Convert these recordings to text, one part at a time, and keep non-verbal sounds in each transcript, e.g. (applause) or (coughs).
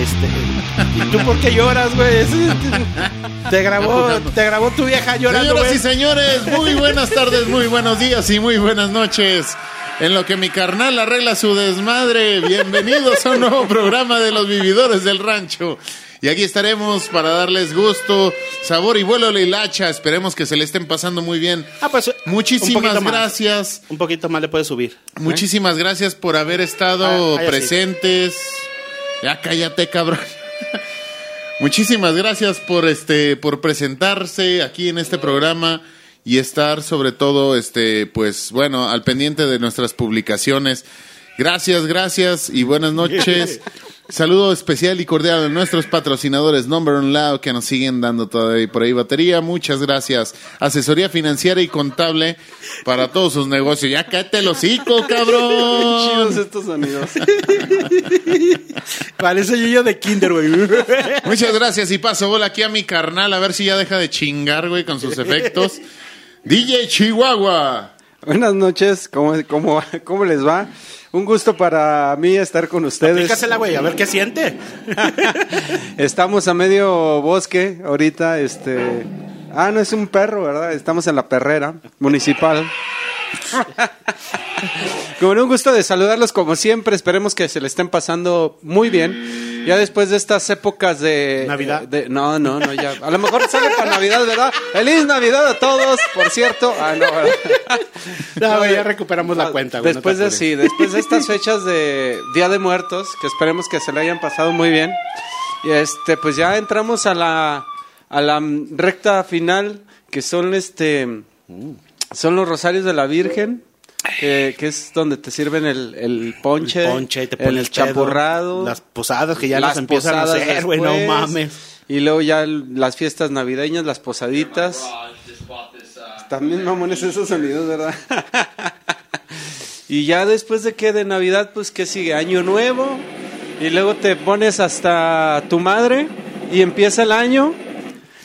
Este, ¿Y tú por qué lloras, güey? Te grabó, te grabó tu vieja llorando, Señoras güey. y señores, muy buenas tardes, muy buenos días y muy buenas noches. En lo que mi carnal arregla su desmadre, bienvenidos a un nuevo programa de los vividores del rancho. Y aquí estaremos para darles gusto, sabor y vuelo a la hilacha. Esperemos que se le estén pasando muy bien. Ah, pues, un Muchísimas más. gracias. Un poquito más le puedes subir. Muchísimas gracias por haber estado Ah, sí. Ya cállate, cabrón. Muchísimas gracias por este por presentarse aquí en este programa y estar sobre todo este pues bueno, al pendiente de nuestras publicaciones. Gracias, gracias y buenas noches. (laughs) Saludo especial y cordial a nuestros patrocinadores Number One Loud que nos siguen dando todavía por ahí batería. Muchas gracias. Asesoría financiera y contable para todos sus negocios. Ya cállate el hocico, (laughs) cabrón. Chidos estos sonidos. Parece yo de kinder, güey. Muchas gracias y paso bola aquí a mi carnal a ver si ya deja de chingar, güey, con sus efectos. (laughs) DJ Chihuahua. Buenas noches, ¿cómo, cómo, ¿cómo les va? Un gusto para mí estar con ustedes. Aplícasela, güey, a ver qué siente. (laughs) Estamos a medio bosque ahorita, este... Ah, no es un perro, ¿verdad? Estamos en la perrera municipal. (laughs) Con un gusto de saludarlos como siempre, esperemos que se le estén pasando muy bien. Ya después de estas épocas de... Navidad. de- no, no, no, ya. A lo mejor sale para Navidad, ¿verdad? Feliz Navidad a todos, por cierto. Ah, no. No, ya recuperamos la cuenta, güey. Después de sí, después de estas fechas de Día de Muertos, que esperemos que se le hayan pasado muy bien. Y este, pues ya entramos a la a la mm, recta final, que son este son los rosarios de la Virgen, que, que es donde te sirven el, el ponche, El ponche y te ponen el champurrado, Las posadas que ya las las empiezan a hacer, güey, no mames. Y luego ya el- las fiestas navideñas, las posaditas. También mamones esos sonidos, ¿verdad? (laughs) y ya después de que de Navidad, pues que sigue año nuevo. Y luego te pones hasta tu madre y empieza el año.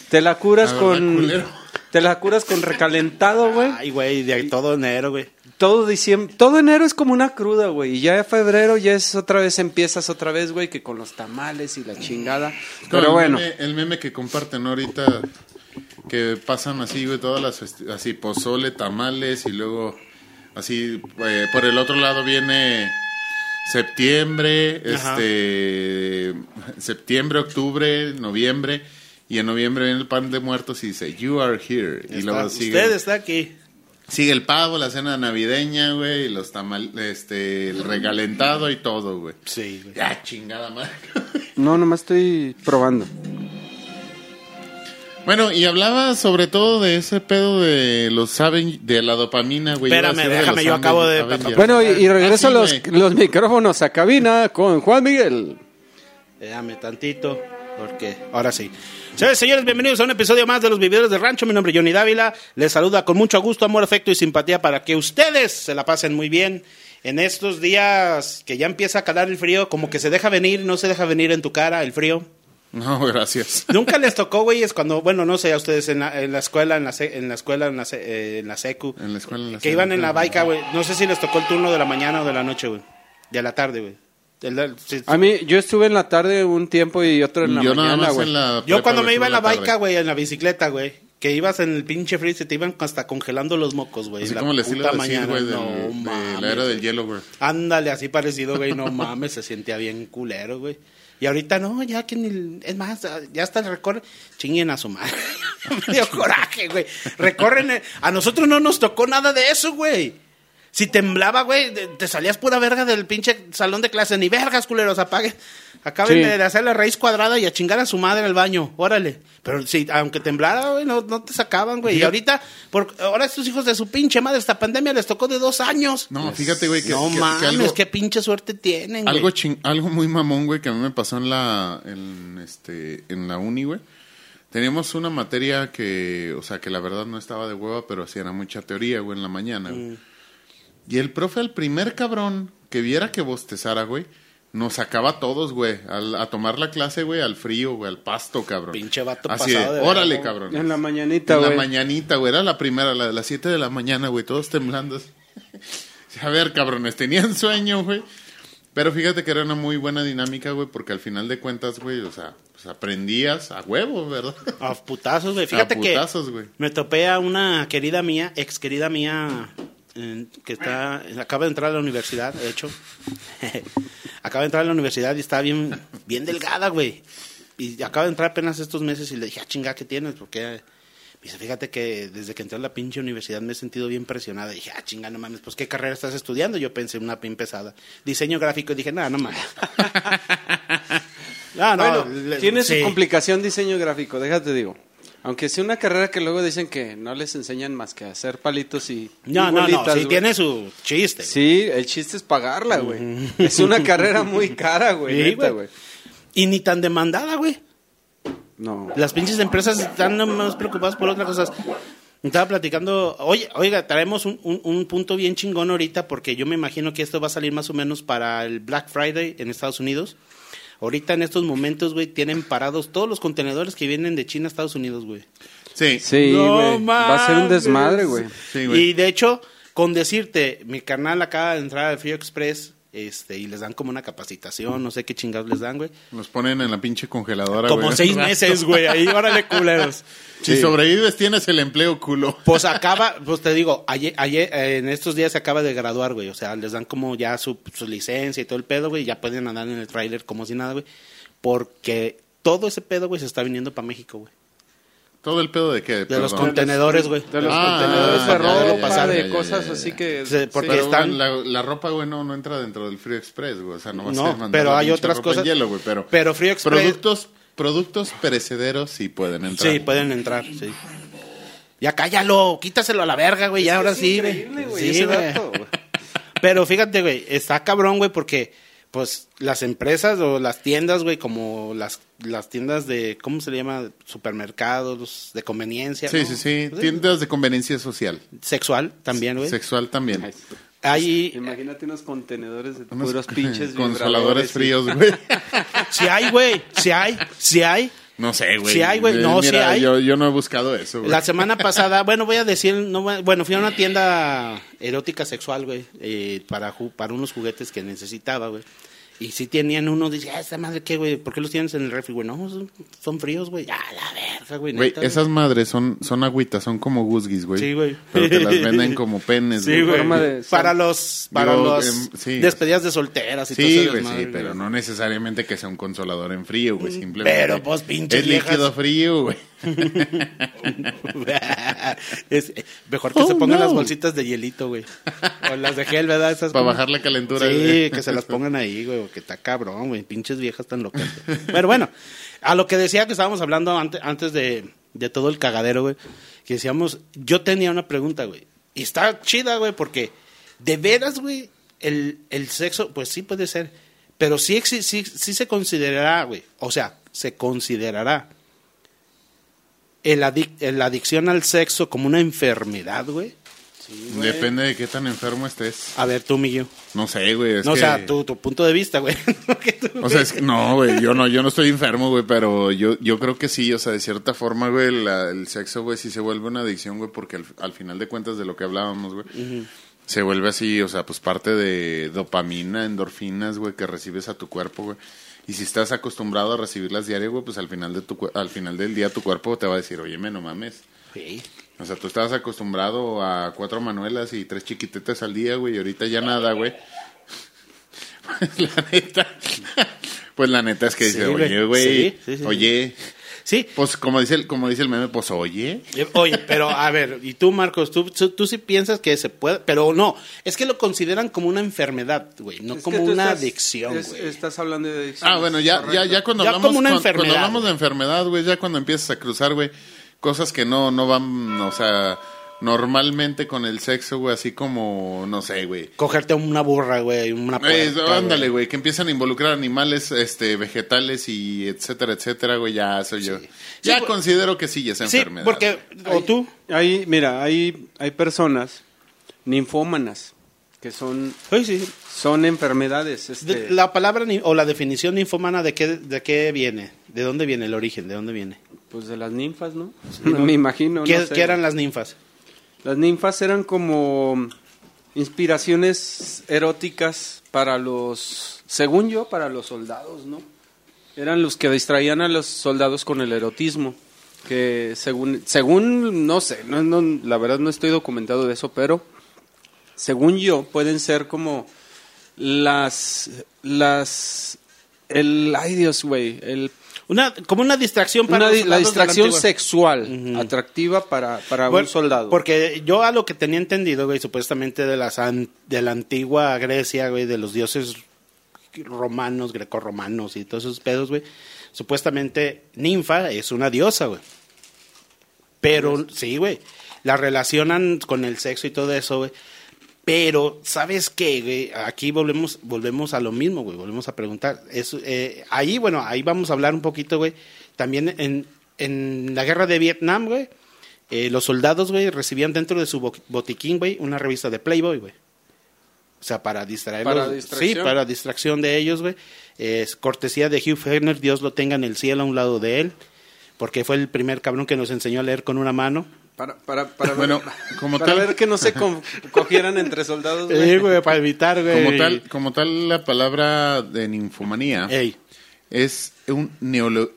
Te la curas con culero. te la curas con recalentado, güey. Ay, güey, de todo enero, güey. Todo diciembre, todo enero es como una cruda, güey. Y ya febrero ya es otra vez empiezas otra vez, güey, que con los tamales y la chingada. Pero el bueno, meme- el meme que comparten ahorita, que pasan así, güey, todas las, así, pozole, tamales, y luego, así, eh, por el otro lado viene septiembre, Ajá. este, septiembre, octubre, noviembre, y en noviembre viene el pan de muertos y dice, you are here, y luego sigue, Usted está aquí. Sigue el pavo, la cena navideña, güey, y los tamal, este, el regalentado y todo, güey. Sí, güey. Ya, chingada madre. (laughs) no, nomás estoy probando. Bueno, y hablaba sobre todo de ese pedo de los Aven- de la dopamina, güey. Espérame, de déjame, yo acabo de- Avengers. Bueno, y, y regreso Ah, sí, los, los micrófonos a cabina con Juan Miguel. Déjame tantito, porque ahora sí. Señores, señores, bienvenidos a un episodio más de Los Vividores del Rancho. Mi nombre es Johnny Dávila. Les saluda con mucho gusto, amor, afecto y simpatía para que ustedes se la pasen muy bien en estos días que ya empieza a calar el frío, como que se deja venir, no se deja venir en tu cara el frío. No, (laughs) gracias. Nunca les tocó, güey, es cuando, bueno, no sé, a ustedes en la, en la escuela, en la, se- en la escuela, en la, se- eh, en la secu, En la escuela. en la que iban en la baica, güey. No sé si les tocó el turno de la mañana o de la noche, güey. De la tarde, güey. El- el- sí, A mí, yo estuve en la tarde un tiempo y otro en la Yo nada mañana, más güey. en la. Yo cuando me iba en la baica, güey, en la bicicleta, güey, que ibas en el pinche frío y se te iban hasta congelando los mocos, güey. Así la como el estilo puta de decir, mañana, güey, no de mames, la era del hielo, güey. Ándale, así parecido, güey, no mames, se sentía bien culero, güey. Y ahorita no, ya que ni... Es más, ya hasta el recorre... Chinguen a su madre. (laughs) Me dio coraje, güey. Recorren... el- A nosotros no nos tocó nada de eso, güey. Si temblaba, güey, te salías pura verga del pinche salón de clase. Ni vergas, culeros, apague. Acaben Sí. de hacer la raíz cuadrada y a chingar a su madre al baño. Órale. Pero si, aunque temblara, güey, no, no te sacaban, güey. Y ahorita, por, ahora estos hijos de su pinche madre, esta pandemia les tocó de dos años. No, fíjate, güey, que, no que- que mames, algo, qué pinche suerte tienen, güey. algo, chin- algo muy mamón, güey, que a mí me pasó en la, en, este, en la uni, güey. Teníamos una materia que, o sea, que la verdad no estaba de hueva, pero sí era mucha teoría, güey, en la mañana, güey. Y el profe, al primer cabrón que viera que bostezara, güey, nos sacaba a todos, güey, al- a tomar la clase, güey, al frío, güey, al pasto, cabrón. Pinche vato Así pasado de órale, cabrón. En la mañanita, En la güey. mañanita, güey, era la primera, la de las 7 de la mañana, güey, todos temblando. (laughs) A ver, cabrones, tenían sueño, güey. Pero fíjate que era una muy buena dinámica, güey, porque al final de cuentas, güey, o sea, pues aprendías a huevo, ¿verdad? A putazos, güey. (laughs) Fíjate a putazos, que güey. me topé a una querida mía, ex querida mía, que está, acaba de entrar a la universidad, de hecho. (laughs) acaba de entrar a la universidad y está bien, bien delgada, güey. Y acaba de entrar apenas estos meses y le dije, ah, chinga, ¿qué tienes? Porque dice, fíjate que desde que entré a la pinche universidad me he sentido bien presionada. Y dije, ah, chinga, no mames, pues ¿qué carrera estás estudiando? Yo pensé una bien pesada. Diseño gráfico y dije, nada, no mames. (laughs) (laughs) Ah, no, bueno, le- tiene sí. su complicación diseño gráfico, déjate digo. Aunque sea una carrera que luego dicen que no les enseñan más que a hacer palitos y No, y no, no, bolitas, sí tiene su chiste. Sí, el chiste es pagarla, güey. Es una carrera muy cara, güey, Sí. Y ni tan demandada, güey. No. Las pinches empresas están más preocupadas por otras cosas. Estaba platicando, oye, oiga, traemos un, un- un punto bien chingón ahorita porque yo me imagino que esto va a salir más o menos para el Black Friday en Estados Unidos. Ahorita en estos momentos, güey, tienen parados todos los contenedores que vienen de China a Estados Unidos, güey. Sí. Sí, No güey. Va a ser un desmadre, güey. Sí, güey. y de hecho, con decirte, mi carnal acaba de entrar al Frío Express este, y les dan como una capacitación, no sé qué chingados les dan, güey. Nos ponen en la pinche congeladora, Como güey. seis meses, güey, ahí, órale, culeros. Si sobrevives, tienes el empleo, culo. Pues acaba, pues te digo, ayer, ayer eh, en estos días se acaba de graduar, güey. O sea, les dan como ya su, su licencia y todo el pedo, güey. y Ya pueden andar en el tráiler como si nada, güey. Porque todo ese pedo, güey, se está viniendo para México, güey. ¿Todo el pedo de qué? De los contenedores, güey. De los Ah, contenedores de ropa, ya, ya, de ya, ya, cosas ya, así que... Sí, porque Pero, están- güey, la, la ropa, güey, no, no entra dentro del Free Express, güey. O sea, no va a No, ser mandar pero hay otras ropa en cosas- hielo, güey, pero, pero Free Express- Productos, productos perecederos sí pueden entrar. Sí, pueden entrar, sí. Ya cállalo, quítaselo a la verga, güey. Ya ahora Es sí, increíble, güey, Sí, güey. Pero fíjate, güey, está cabrón, güey, porque pues las empresas o las tiendas, güey, como las, las tiendas de, ¿cómo se le llama? Supermercados, de conveniencia. Sí, ¿no? sí, sí. Pues, Tiendas de conveniencia social. Sexual también, güey. Sexual también. Hay, Imagínate unos contenedores de Unos puros (laughs) pinches consoladores fríos, güey. (laughs) sí hay, güey, sí hay, sí hay. No sé, güey. Sí hay, güey. No, sí Mira, hay. Yo, yo no he buscado eso, güey. La semana pasada, bueno, voy a decir, no, bueno, fui a una tienda erótica sexual, güey, eh, para, para unos juguetes que necesitaba, güey. Y si tenían uno, dice, ah, esta madre, ¿qué, güey? ¿Por qué los tienes en el refri, güey? No, son, son fríos, güey. Ya, la verga, güey. Esas madres son, son agüitas, son como gusguis, güey. Sí, güey. Pero te las venden (laughs) como penes, Sí, güey. forma de- Para los, para Digo, los em, sí. despedidas de solteras y todo Sí, güey, sí, pero no necesariamente que sea un consolador en frío, güey, simplemente. Pero, pues, pinches Es líquido frío, güey. (laughs) Es, mejor que Oh, se pongan no. las bolsitas de hielito, güey. O las de gel, ¿verdad? Esas Para como- bajar la calentura. Sí, güey. que se las pongan ahí, güey, que está cabrón, güey. Pinches viejas tan locas. güey. Pero bueno, a lo que decía que estábamos hablando antes, antes de, de todo el cagadero, güey, que decíamos, yo tenía una pregunta, güey. Y está chida, güey, porque de veras, güey, el, el sexo, pues sí puede ser. Pero sí, sí, sí se considerará, güey. O sea, se considerará el adic- la adicción al sexo como una enfermedad, güey. Depende de qué tan enfermo estés. A ver, tú, Miguel. No sé, güey. es No, o que- sea, tu, tu punto de vista, güey. (laughs) O sea, es que no, güey, yo no, yo no estoy enfermo, güey, pero yo, yo creo que sí, o sea, de cierta forma, güey, la- el sexo, güey, sí se vuelve una adicción, güey, porque al, al final de cuentas de lo que hablábamos, güey, se vuelve así, o sea, pues parte de dopamina, endorfinas, güey, que recibes a tu cuerpo, güey. Y si estás acostumbrado a recibirlas diario, güey, pues al final de tu, al final del día tu cuerpo te va a decir, oye, no mames. Sí. O sea, tú estabas acostumbrado a cuatro manuelas y tres chiquitetas al día, güey, y ahorita ya nada, güey. (laughs) la neta. (laughs) Pues la neta es que Sí, dice, oye, güey, Sí, sí, sí, oye. Sí. Pues como dice, el, como dice el meme, pues oye. Eh, Oye, pero a ver, y tú, Marcos, tú, tú, tú sí piensas que se puede, pero no, es que lo consideran como una enfermedad, güey, no Es que como tú una estás- adicción, es- güey. Estás hablando de adicción. Ah, bueno, ya, ya, ya cuando Ya hablamos, como una cuando enfermedad, hablamos de enfermedad, güey, ya cuando empiezas a cruzar, güey, cosas que no, no van, o sea, normalmente con el sexo, güey, así como, no sé, güey. Cogerte una burra, güey, una Eh, puerca, ándale, güey, que empiezan a involucrar animales, este, vegetales y etcétera, etcétera, güey, ya soy yo. Ya Sí, considero que sí, ya es Sí, enfermedad. porque, o tú, Hay, mira, hay, hay personas ninfómanas que son, Ay, sí. son enfermedades. De- Este, La palabra ni- o la definición ninfomana, ¿de qué, ¿de qué viene? ¿De dónde viene el origen? ¿De dónde viene? Pues de las ninfas, ¿no? ¿no? (laughs) Me imagino. ¿Qué, no sé. qué eran las ninfas? Las ninfas eran como inspiraciones eróticas para los, según yo, para los soldados, ¿no? Eran los que distraían a los soldados con el erotismo, que según, según no sé, no, no, la verdad no estoy documentado de eso, pero según yo pueden ser como las, las, el, ay Dios, güey, el Una, como una distracción para una los la distracción sexual atractiva para, para Bueno, un soldado. Porque yo a lo que tenía entendido, güey, supuestamente de, las an- de la antigua Grecia, güey, de los dioses romanos, grecorromanos y todos esos pedos, güey, supuestamente ninfa es una diosa, güey. Pero, sí, güey, la relacionan con el sexo y todo eso, güey. Pero, ¿sabes qué, güey? Aquí volvemos, volvemos a lo mismo, güey. Volvemos a preguntar. Es, eh, ahí, bueno, ahí vamos a hablar un poquito, güey. También en, en la guerra de Vietnam, güey, eh, los soldados, güey, recibían dentro de su bo- botiquín, güey, una revista de Playboy, güey. O sea, para distraerlos. Para distracción. Sí, para distracción de ellos, güey. Es cortesía de Hugh Hefner, Dios lo tenga en el cielo a un lado de él. Porque fue el primer cabrón que nos enseñó a leer con una mano. Para, para, para Bueno, ver, (laughs) como para tal- ver que no se co- (laughs) cogieran entre soldados. güey. Sí, güey, para evitar, güey. Como tal, como tal la palabra de ninfomanía Ey, es un neolo-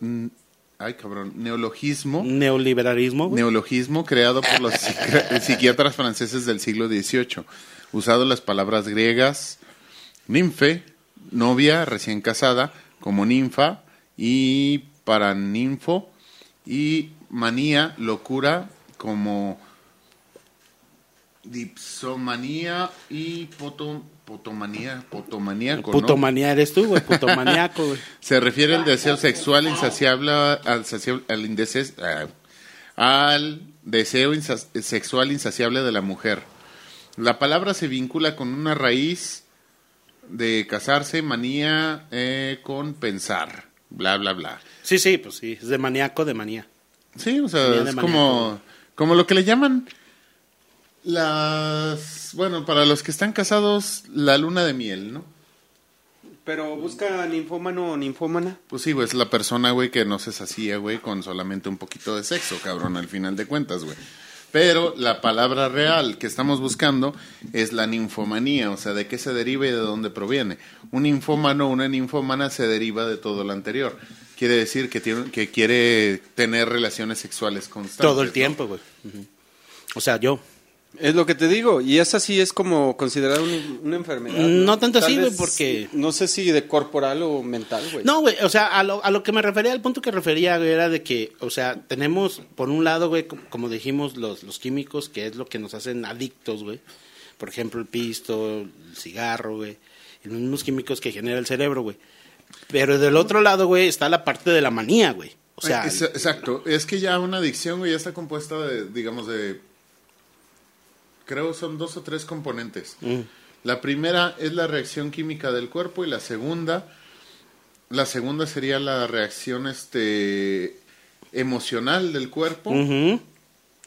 ay, cabrón, neologismo, neoliberalismo, güey. neologismo creado por los psiqui- (laughs) psiquiatras franceses del siglo XVIII, usado las palabras griegas ninfe, novia recién casada, como ninfa y paraninfo y manía, locura, como dipsomanía y poto, potomanía, potomaníaco, ¿no? Putomanía eres tú, güey. Putomaniaco, güey. (laughs) Se refiere al deseo sexual insaciable, al, al ah, al deseo sexual insaciable de la mujer. La palabra se vincula con una raíz de casarse, manía eh, con pensar, bla, bla, bla. Sí, sí, pues sí. Es de maníaco, de manía. Sí, o sea, Manía es como, como lo que le llaman las, bueno, para los que están casados, la luna de miel, ¿no? Pero busca ninfómano o ninfómana. Pues sí, güey, es la persona, güey, que no se sacía, güey, con solamente un poquito de sexo, cabrón, al final de cuentas, güey. Pero la palabra real que estamos buscando es la ninfomanía, o sea, de qué se deriva y de dónde proviene. Un ninfómano o una ninfómana se deriva de todo lo anterior. Quiere decir que, tiene, que quiere tener relaciones sexuales constantes. Todo el ¿no? tiempo, güey. O sea, yo. Es lo que te digo, y esa sí es como considerada una, una enfermedad. No tanto Tal así, güey, porque- No sé si de corporal o mental, güey. No, güey, o sea, a lo, a lo que me refería, al punto que refería, güey, era de que, o sea, tenemos, por un lado, güey, com- como dijimos, los, los químicos, que es lo que nos hacen adictos, güey. Por ejemplo, el pisto, el cigarro, güey. Los mismos químicos que genera el cerebro, güey. Pero del otro lado, güey, está la parte de la manía, güey. O sea, Es- exacto. Es que ya una adicción, güey, ya está compuesta de, digamos, de. Creo son dos o tres componentes. Mm. La primera es la reacción química del cuerpo y la segunda. La segunda sería la reacción este emocional del cuerpo.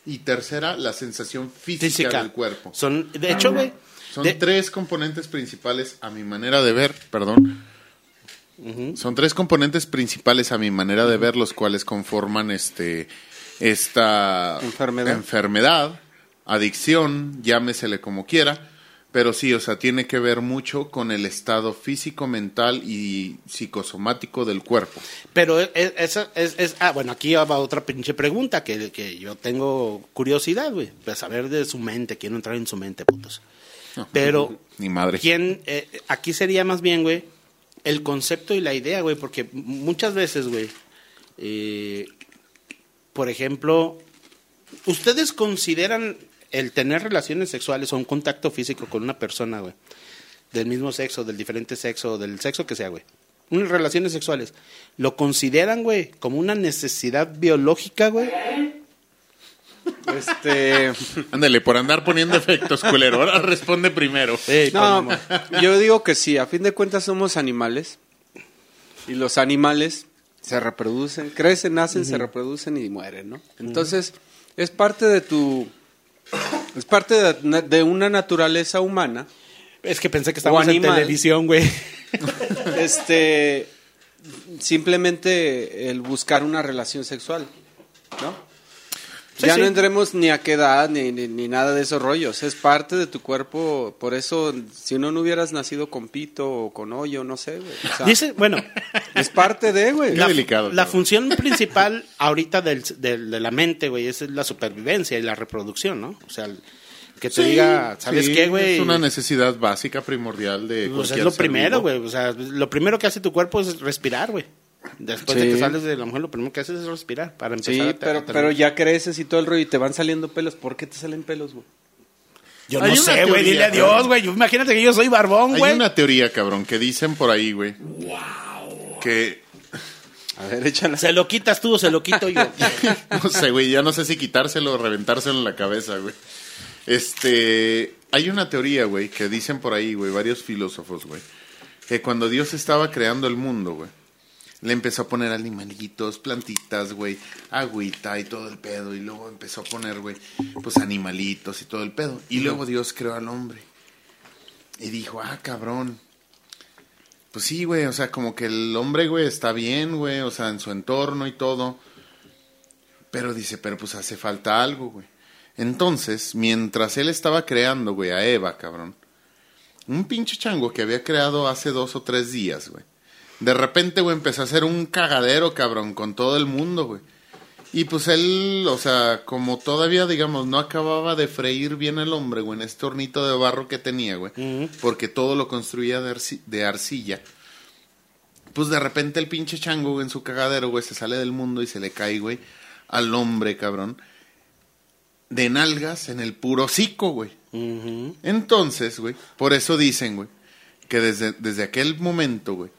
Y tercera, la sensación física, física. del cuerpo. Son, de hecho, güey. Son de- tres componentes principales a mi manera de ver, perdón. Son tres componentes principales a mi manera de ver, los cuales conforman este esta Enfermedad. enfermedad, adicción, llámesele como quiera, pero sí, o sea, tiene que ver mucho con el estado físico, mental y psicosomático del cuerpo. Pero es, es, es- es- ah, bueno, aquí va otra pinche pregunta que, que yo tengo curiosidad, güey, saber de su mente, quiero entrar en su mente, putos. Pero, Ni madre. ¿quién, eh, aquí sería más bien, güey, el concepto y la idea, güey, porque muchas veces, güey, eh, por ejemplo, ¿ustedes consideran el tener relaciones sexuales o un contacto físico con una persona, güey, del mismo sexo, del diferente sexo, del sexo que sea, güey, unas relaciones sexuales, ¿lo consideran, güey, como una necesidad biológica, güey? Este, (laughs) Ándale, por andar poniendo efectos, culero. Ahora responde primero. no, yo digo que sí, a fin de cuentas somos animales y los animales se reproducen, crecen, nacen, se reproducen y mueren, ¿no? Entonces, es parte de tu es parte de, de una naturaleza humana Es que pensé que estábamos en televisión, güey. (laughs) este simplemente el buscar una relación sexual, ¿no? Sí, ya sí. no entremos ni a qué edad ni, ni, ni nada de esos rollos. Es parte de tu cuerpo. Por eso, si no, no hubieras nacido con pito o con hoyo, no sé, güey. O sea, Dice, bueno, es parte de, güey. Qué la, delicado, la función principal ahorita del, del- de la mente, güey, es la supervivencia y la reproducción, ¿no? O sea, que te Sí, diga, ¿sabes sí, qué, güey? Es una necesidad básica, primordial de Pues es lo ser primero, güey. O sea, lo primero que hace tu cuerpo es respirar, güey. Después de que sales de la mujer, lo primero que haces es respirar para empezar Sí, a pero, a pero ya creces y todo el rollo y te van saliendo pelos. ¿Por qué te salen pelos, güey? Yo Hay no sé, güey, dile cabrón. adiós, güey. Imagínate que yo soy barbón, Hay güey. una teoría, cabrón, que dicen por ahí, güey. Que, A ver, échala. ¿Se lo quitas tú o se lo quito yo? (laughs) no sé, güey, ya no sé si quitárselo o reventárselo en la cabeza, güey. Este, hay una teoría, güey, que dicen por ahí, güey, varios filósofos, güey, que cuando Dios estaba creando el mundo, güey, le empezó a poner animalitos, plantitas, güey, agüita y todo el pedo, y luego empezó a poner, güey, pues animalitos y todo el pedo. Y luego Dios creó al hombre. Y dijo, ah, cabrón. Pues sí, güey, o sea, como que el hombre, güey, está bien, güey, o sea, en su entorno y todo. Pero dice, pero pues hace falta algo, güey. Entonces, mientras él estaba creando, güey, a Eva, cabrón, un pinche chango que había creado hace dos o tres días, güey. De repente, güey, empezó a hacer un cagadero, cabrón, con todo el mundo, güey. Y pues él, o sea, como todavía, digamos, no acababa de freír bien el hombre, güey, en este hornito de barro que tenía, güey, porque todo lo construía de, arci- de arcilla. Pues de repente el pinche chango, güey, en su cagadero, güey, se sale del mundo y se le cae, güey, al hombre, cabrón, de nalgas en el puro hocico, güey. Entonces, güey, por eso dicen, güey, que desde, desde aquel momento, güey,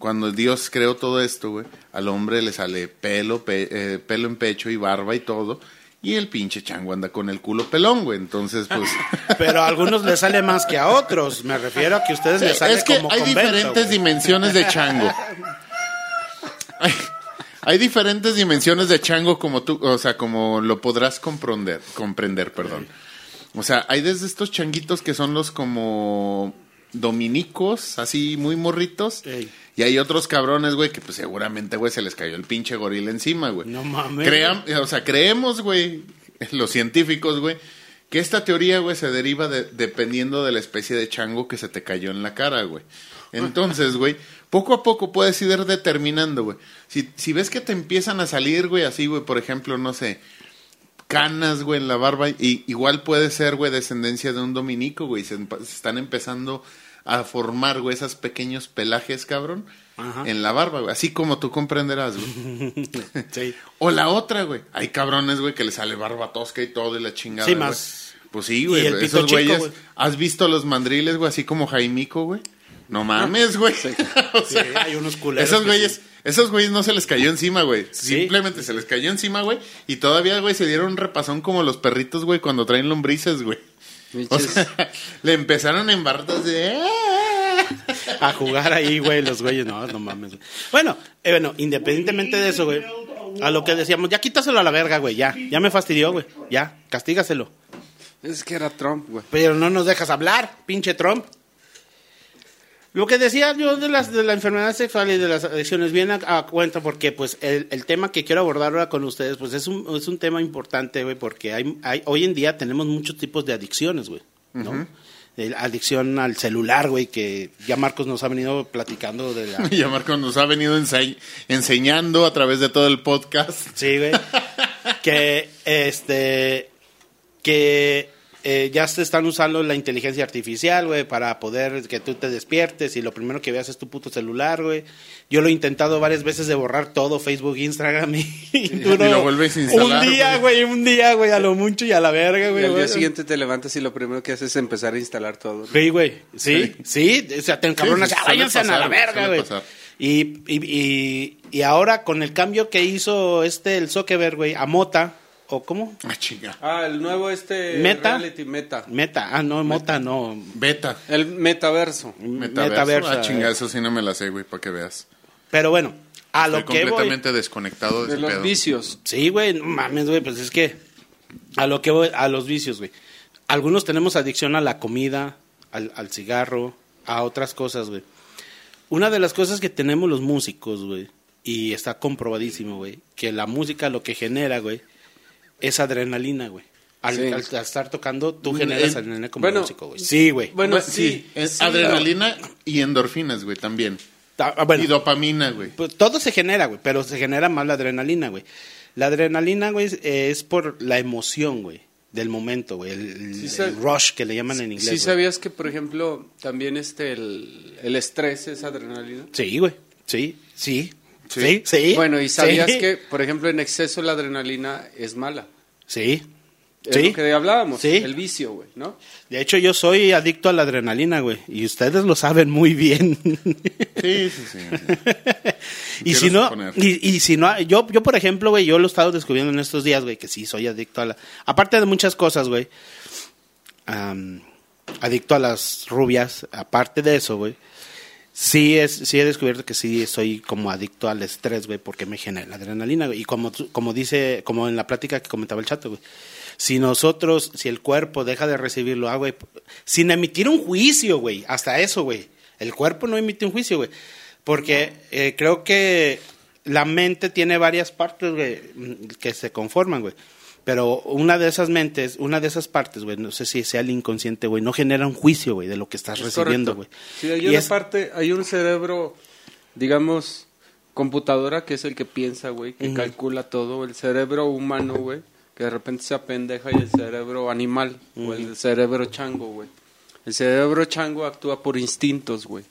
cuando Dios creó todo esto, güey, al hombre le sale pelo, pe- eh, pelo en pecho y barba y todo, y el pinche chango anda con el culo pelón, güey. Entonces, pues... (laughs) (laughs) Pero a algunos les sale más que a otros. Me refiero a que a ustedes les sale es que como hay convento, diferentes güey. dimensiones de chango. Hay, hay diferentes dimensiones de chango como tú, o sea, como lo podrás comprender, comprender, perdón. O sea, hay desde estos changuitos que son los como dominicos, así muy morritos. Ey. Y hay otros cabrones, güey, que pues seguramente, güey, se les cayó el pinche gorila encima, güey. No mames. Cream- o sea, creemos, güey, (laughs) los científicos, güey, que esta teoría, güey, se deriva de, dependiendo de la especie de chango que se te cayó en la cara, güey. Entonces, güey, poco a poco puedes ir determinando, güey. Si, si ves que te empiezan a salir, güey, así, güey, por ejemplo, no sé, canas, güey, en la barba, y igual puede ser, güey, descendencia de un dominico, güey, se, se están empezando a formar, güey, esos pequeños pelajes, cabrón, Ajá. en la barba, güey, así como tú comprenderás, güey. (laughs) Sí. O la otra, güey. Hay cabrones, güey, que le sale barba tosca y todo y la chingada. Sí, güey. más. Pues sí, güey. Esos güeyes. güey. ¿Has visto los mandriles, güey, así como Jaimico, güey? No mames, güey. (laughs) o Sí, sea, hay unos culeros Esos güeyes. Esos güeyes no se les cayó encima, güey. Sí. Simplemente se les cayó encima, güey. Y todavía, güey, se dieron un repasón como los perritos, güey, cuando traen lombrices, güey. O sea, (laughs) le empezaron a embarrar de. A jugar ahí, güey, los güeyes. No, no mames. güey. Bueno, eh, bueno, independientemente de eso, güey. A lo que decíamos, ya quítaselo a la verga, güey. Ya, ya me fastidió, güey. Ya, castígaselo. Es que era Trump, güey. Pero no nos dejas hablar, pinche Trump. Lo que decía yo de las de la enfermedad sexual y de las adicciones viene a, a cuenta porque pues el, el tema que quiero abordar ahora con ustedes pues es un, es un tema importante, güey, porque hay, hay hoy en día tenemos muchos tipos de adicciones, güey, ¿no? El- adicción al celular, güey, que ya Marcos nos ha venido platicando de la (laughs) Ya Marco nos ha venido ense- enseñando a través de todo el podcast. Sí, güey. (laughs) que este que eh, ya se están usando la inteligencia artificial, güey, para poder que tú te despiertes y lo primero que veas es tu puto celular, güey. Yo lo he intentado varias veces de borrar todo, Facebook, Instagram (laughs) y, y duró lo vuelves a instalar, Un día, güey. un día, güey, a lo mucho y a la verga, Y güey. al día siguiente te levantas y lo primero que haces es empezar a instalar todo. Sí, güey. Sí, sí, o sea, te encabronas, Sí, "Ah, váyanse a la verga, güey. Y, y, y, y ahora con el cambio que hizo este, el Zuckerberg, güey, a Mota, ¿o cómo? Ah, chinga. Ah, el nuevo este Meta. reality meta. Meta, ah, no, Mota, no. Beta. El metaverso. Metaverso. Metaverso, Ah, chinga, eh. eso sí no me la sé, güey, para que veas. Pero bueno, a lo que voy. completamente desconectado de, De ese los pedo. vicios. Sí, güey, no mames, güey, pues es que a lo que voy, a los vicios, güey. Algunos tenemos adicción a la comida, al, al cigarro, a otras cosas, güey. Una de las cosas que tenemos los músicos, güey, y está comprobadísimo, güey, que la música lo que genera, güey, es adrenalina, güey. Al, Sí. al- al estar tocando, tú Mm, generas eh, adrenalina como bueno, músico, güey. Sí, güey. Bueno, Bueno, sí, es sí, adrenalina y endorfinas, güey, también. Ta- ah, bueno, Y dopamina, güey. pues, todo se genera, güey, pero se genera más la adrenalina, güey. La adrenalina, güey, es, es por la emoción, güey, del momento, güey. El, Sí, rush que le llaman en inglés. ¿Sí güey. sabías que, por ejemplo, también este el, el estrés es adrenalina? Sí, güey. Sí, sí. Sí. Sí, sí. Bueno, ¿y sabías sí, que, por ejemplo, en exceso la adrenalina es mala? Sí. Es Sí. lo que hablábamos, Sí. el vicio, güey, ¿no? De hecho, yo soy adicto a la adrenalina, güey. Y ustedes lo saben muy bien. Sí, sí, sí. (laughs) y si no, y, y si no, yo, yo por ejemplo, güey, yo lo he estado descubriendo en estos días, güey, que sí soy adicto a la. Aparte de muchas cosas, güey. adicto a las rubias. Aparte de eso, güey. Sí, es, sí he descubierto que sí soy como adicto al estrés, güey, porque me genera la adrenalina. Y como, como dice, como en la plática que comentaba el chato, güey. Si nosotros, si el cuerpo deja de recibirlo, ah, güey, sin emitir un juicio, güey, hasta eso, güey. El cuerpo no emite un juicio, güey. Porque eh, creo que la mente tiene varias partes, güey, que se conforman, güey. Pero una de esas mentes, una de esas partes, güey, no sé si sea el inconsciente, güey, no genera un juicio, güey, de lo que estás Es recibiendo, güey. Sí, hay Y una es- parte, hay un cerebro, digamos, computadora, que es el que piensa, güey, que calcula todo. El cerebro humano, güey, que de repente se apendeja, y el cerebro animal, o el cerebro chango, güey. El cerebro chango actúa por instintos, güey.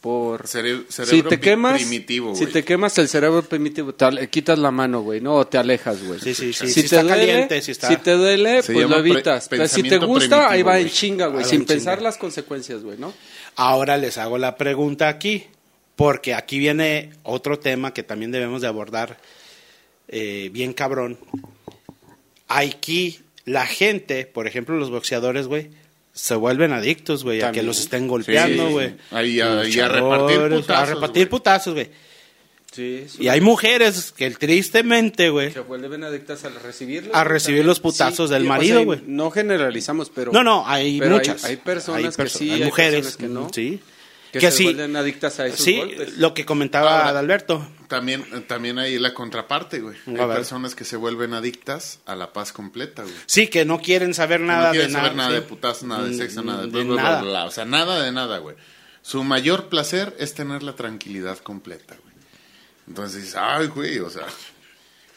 Por... Cere- si cerebro te quemas, primitivo, si te quemas el cerebro primitivo, te quitas la mano, güey, no, o te alejas, güey. Sí, sí, sí. Si, Si te está duele, caliente, si está- si te duele, Se pues lo evitas. Pero si te gusta, ahí va en güey. chinga, güey, sin en pensar chinga. las consecuencias, güey, ¿no? Ahora les hago la pregunta aquí, porque aquí viene otro tema que también debemos de abordar eh, bien cabrón. Aquí la gente, por ejemplo los boxeadores, güey, se vuelven adictos, güey, a que los estén golpeando, güey. sí. Ahí a- Los y a repartir putazos, A repartir güey. putazos, güey. Sí, Y hay mujeres que tristemente, güey, se vuelven adictas a recibirlos. a recibir los putazos del o marido, sea, güey. no generalizamos, pero No, no, hay pero muchas. Hay, personas que perso- sí, hay hay mujeres personas que no. Sí. Que, que se sí. vuelven adictas a esos Sí, golpes. lo que comentaba Ahora- Adalberto. También, también hay la contraparte, güey. A Hay ver. personas que se vuelven adictas a la paz completa, güey. Sí, que no quieren saber nada no quieren de saber nada. nada sí. de putazos, nada de sexo, Mm, nada de, de bla, bla, nada. bla, bla. O sea, nada de nada, güey. Su mayor placer es tener la tranquilidad completa, güey. Entonces dices, ay, güey, o sea,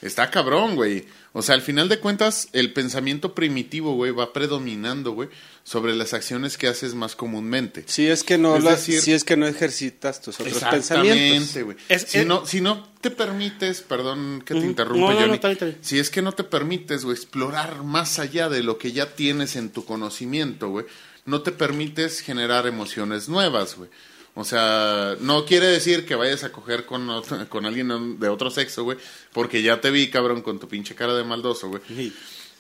está cabrón, güey. O sea, al final de cuentas, el pensamiento primitivo, güey, va predominando, güey, sobre las acciones que haces más comúnmente. Si es que no Es decir- si es que no ejercitas tus otros pensamientos. Exactamente, güey. Es- Si, es- no, si no te permites, perdón que te interrumpa, No, Johnny, si es que no te permites, güey, explorar más allá de lo que ya tienes en tu conocimiento, güey, no te permites generar emociones nuevas, güey. O sea, no quiere decir que vayas a coger con, otro- con alguien de otro sexo, güey, porque ya te vi, cabrón, con tu pinche cara de maldoso, güey. Sí.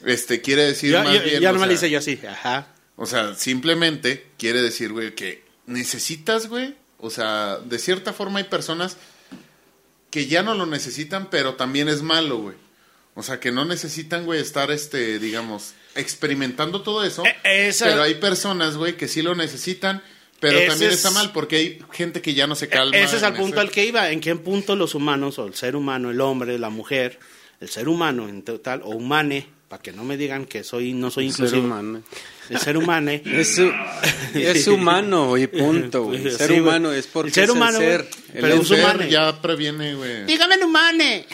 Este, quiere decir más bien... ya hice yo así, ajá. o sea, simplemente quiere decir, güey, que necesitas, güey. O sea, de cierta forma hay personas que ya no lo necesitan, pero también es malo, güey. O sea, que no necesitan, güey, estar, este, digamos, experimentando todo eso. Eh, esa- Pero hay personas, güey, que sí lo necesitan, pero Ese también es- está mal porque hay gente que ya no se calma. Ese es al en punto ese- al que iba. ¿En qué punto los humanos, o el ser humano, el hombre, la mujer, el ser humano en total, o humane, para que no me digan que soy no soy Ser inclusivo, humano. el ser humane. (laughs) Es, es (laughs) humano y punto, güey. Ser sí, humano es porque El ser es el humano, ser. El Pero El ser. ser humano. ya previene, güey. Dígame el humane.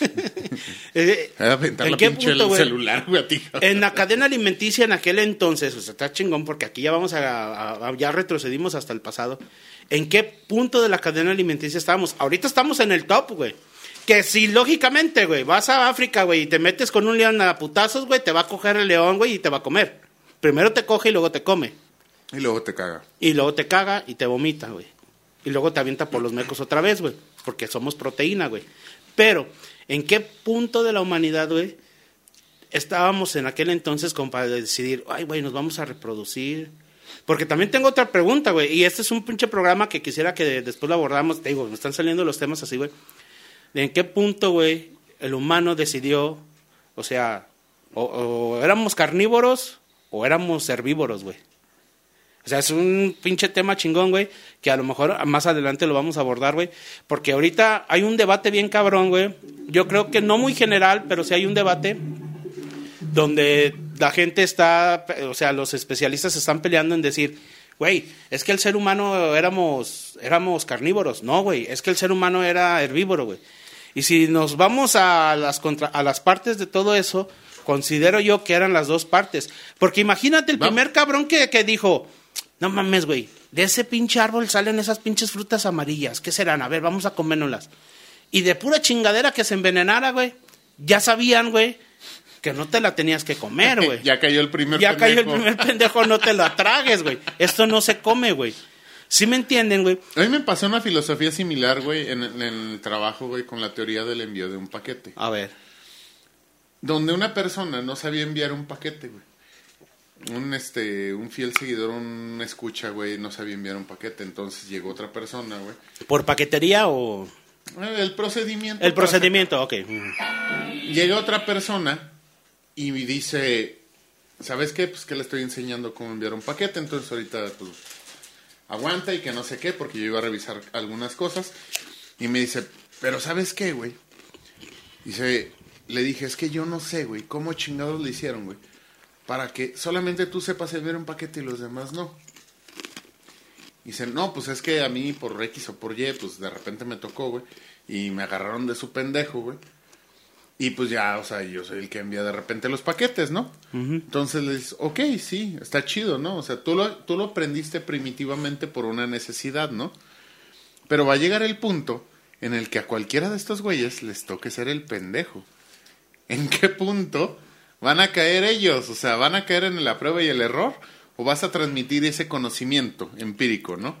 (laughs) Eh, (laughs) ¿En la qué punto, güey? celular, güey, a ti. En la cadena alimenticia en aquel entonces, o sea, está chingón porque aquí ya vamos a- ya retrocedimos hasta el pasado. ¿En qué punto de la cadena alimenticia estábamos? Ahorita estamos en el top, güey. Que si lógicamente, güey, vas a África, güey, y te metes con un león a putazos, güey, te va a coger el león, güey, y te va a comer. Primero te coge y luego te come. Y luego te caga. Y luego te caga y te vomita, güey. Y luego te avienta por los mecos otra vez, güey. Porque somos proteína, güey. Pero, ¿en qué punto de la humanidad, güey, estábamos en aquel entonces como para decidir, ay, güey, nos vamos a reproducir? Porque también tengo otra pregunta, güey. Y este es un pinche programa que quisiera que después lo abordamos. Te digo, me están saliendo los temas así, güey. ¿De en qué punto, güey, el humano decidió, o sea, o éramos carnívoros o éramos herbívoros, güey? O sea, es un pinche tema chingón, güey, que a lo mejor más adelante lo vamos a abordar, güey, porque ahorita hay un debate bien cabrón, güey. Yo creo que no muy general, pero sí hay un debate donde la gente está, o sea, los especialistas están peleando en decir, güey, es que el ser humano éramos, éramos carnívoros. No, güey, es que el ser humano era herbívoro, güey. Y si nos vamos a las, contra- a las partes de todo eso, considero yo que eran las dos partes. Porque imagínate el Vamos. primer cabrón que, que dijo, no mames, güey, de ese pinche árbol salen esas pinches frutas amarillas. ¿Qué serán? A ver, vamos a comérnoslas. Y de pura chingadera que se envenenara, güey, ya sabían, güey, que no te la tenías que comer, güey. (laughs) ya cayó el primer Ya cayó el pendejo. primer pendejo, no te la tragues, güey. Esto no se come, güey. ¿Sí me entienden, güey? A mí me pasó una filosofía similar, güey, en, en el trabajo, güey, con la teoría del envío de un paquete. A ver. Donde una persona no sabía enviar un paquete, güey. Un, este, un fiel seguidor, un escucha, güey, no sabía enviar un paquete. Entonces llegó otra persona, güey. ¿Por paquetería o...? Eh, El procedimiento. El procedimiento, ok. Llega otra persona y me dice, ¿sabes qué? Pues que le estoy enseñando cómo enviar un paquete, entonces ahorita pues aguanta y que no sé qué, porque yo iba a revisar algunas cosas. Y me dice, pero ¿sabes qué, güey? Dice, le dije, es que yo no sé, güey, ¿cómo chingados le hicieron, güey? Para que solamente tú sepas enviar un paquete y los demás no. Dice, no, pues es que a mí por X o por Y, pues de repente me tocó, güey. Y me agarraron de su pendejo, güey. Y pues ya, o sea, yo soy el que envía de repente los paquetes, ¿no? Entonces le dices, ok, sí, está chido, ¿no? O sea, tú lo, tú lo aprendiste primitivamente por una necesidad, ¿no? Pero va a llegar el punto en el que a cualquiera de estos güeyes les toque ser el pendejo. ¿En qué punto van a caer ellos? O sea, ¿van a caer en la prueba y el error? ¿O vas a transmitir ese conocimiento empírico, no?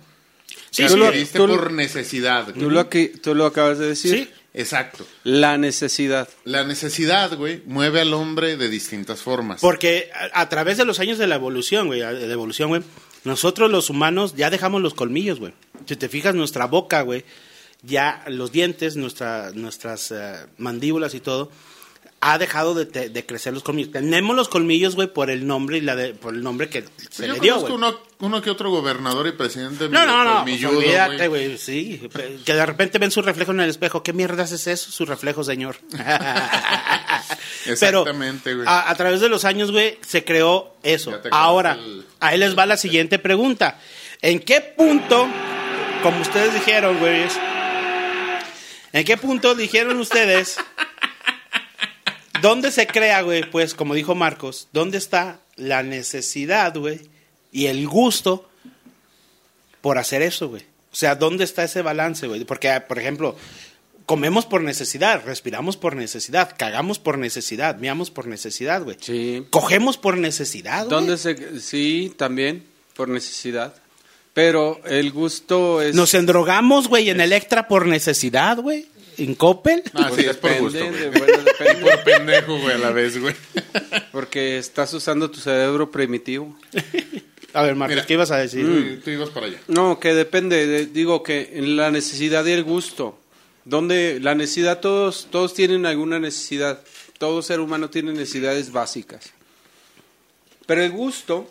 Sí, que adquiriste tú lo- por necesidad. güey. Tú lo, aquí- tú lo acabas de decir. Sí. Exacto. La necesidad. La necesidad, güey, mueve al hombre de distintas formas. Porque a, a través de los años de la evolución, güey, de la evolución, güey, nosotros los humanos ya dejamos los colmillos, güey. Si te fijas, nuestra boca, güey, ya los dientes, nuestra, nuestras eh, mandíbulas y todo, ha dejado de, te- de crecer los colmillos. Tenemos los colmillos, güey, por el nombre y la de- por el nombre que se Yo le dio, güey. uno, uno que otro gobernador y presidente No, no, no, pues colmilludo, olvídate, güey. sí. Que de repente ven su reflejo en el espejo. ¿Qué mierdas es eso? Su reflejo, señor. (laughs) Exactamente, güey. a, a través de los años, güey, se creó eso. Ahora, el- ahí les va la siguiente pregunta. ¿En qué punto, como ustedes dijeron, güey, en qué punto dijeron ustedes, dónde se crea, güey, pues, como dijo Marcos, dónde está la necesidad, güey, y el gusto por hacer eso, güey? O sea, ¿dónde está ese balance, güey? Porque, por ejemplo, comemos por necesidad, respiramos por necesidad, cagamos por necesidad, meamos por necesidad, güey. Sí. Cogemos por necesidad, güey. ¿Dónde se.? Sí, también, por necesidad. Pero el gusto es. Nos endrogamos, güey, en Electra por necesidad, güey. En Coppel. Ah, Pues sí, es por depende, gusto, de- bueno, (laughs) Por pendejo, güey, a la vez, güey. (laughs) porque estás usando tu cerebro primitivo. A ver, Marcos, Mira. ¿qué ibas a decir? Tú, tú ibas para allá. No, que depende, de- digo que en la necesidad y el gusto. Donde la necesidad, todos, todos tienen alguna necesidad. Todo ser humano tiene necesidades básicas. Pero el gusto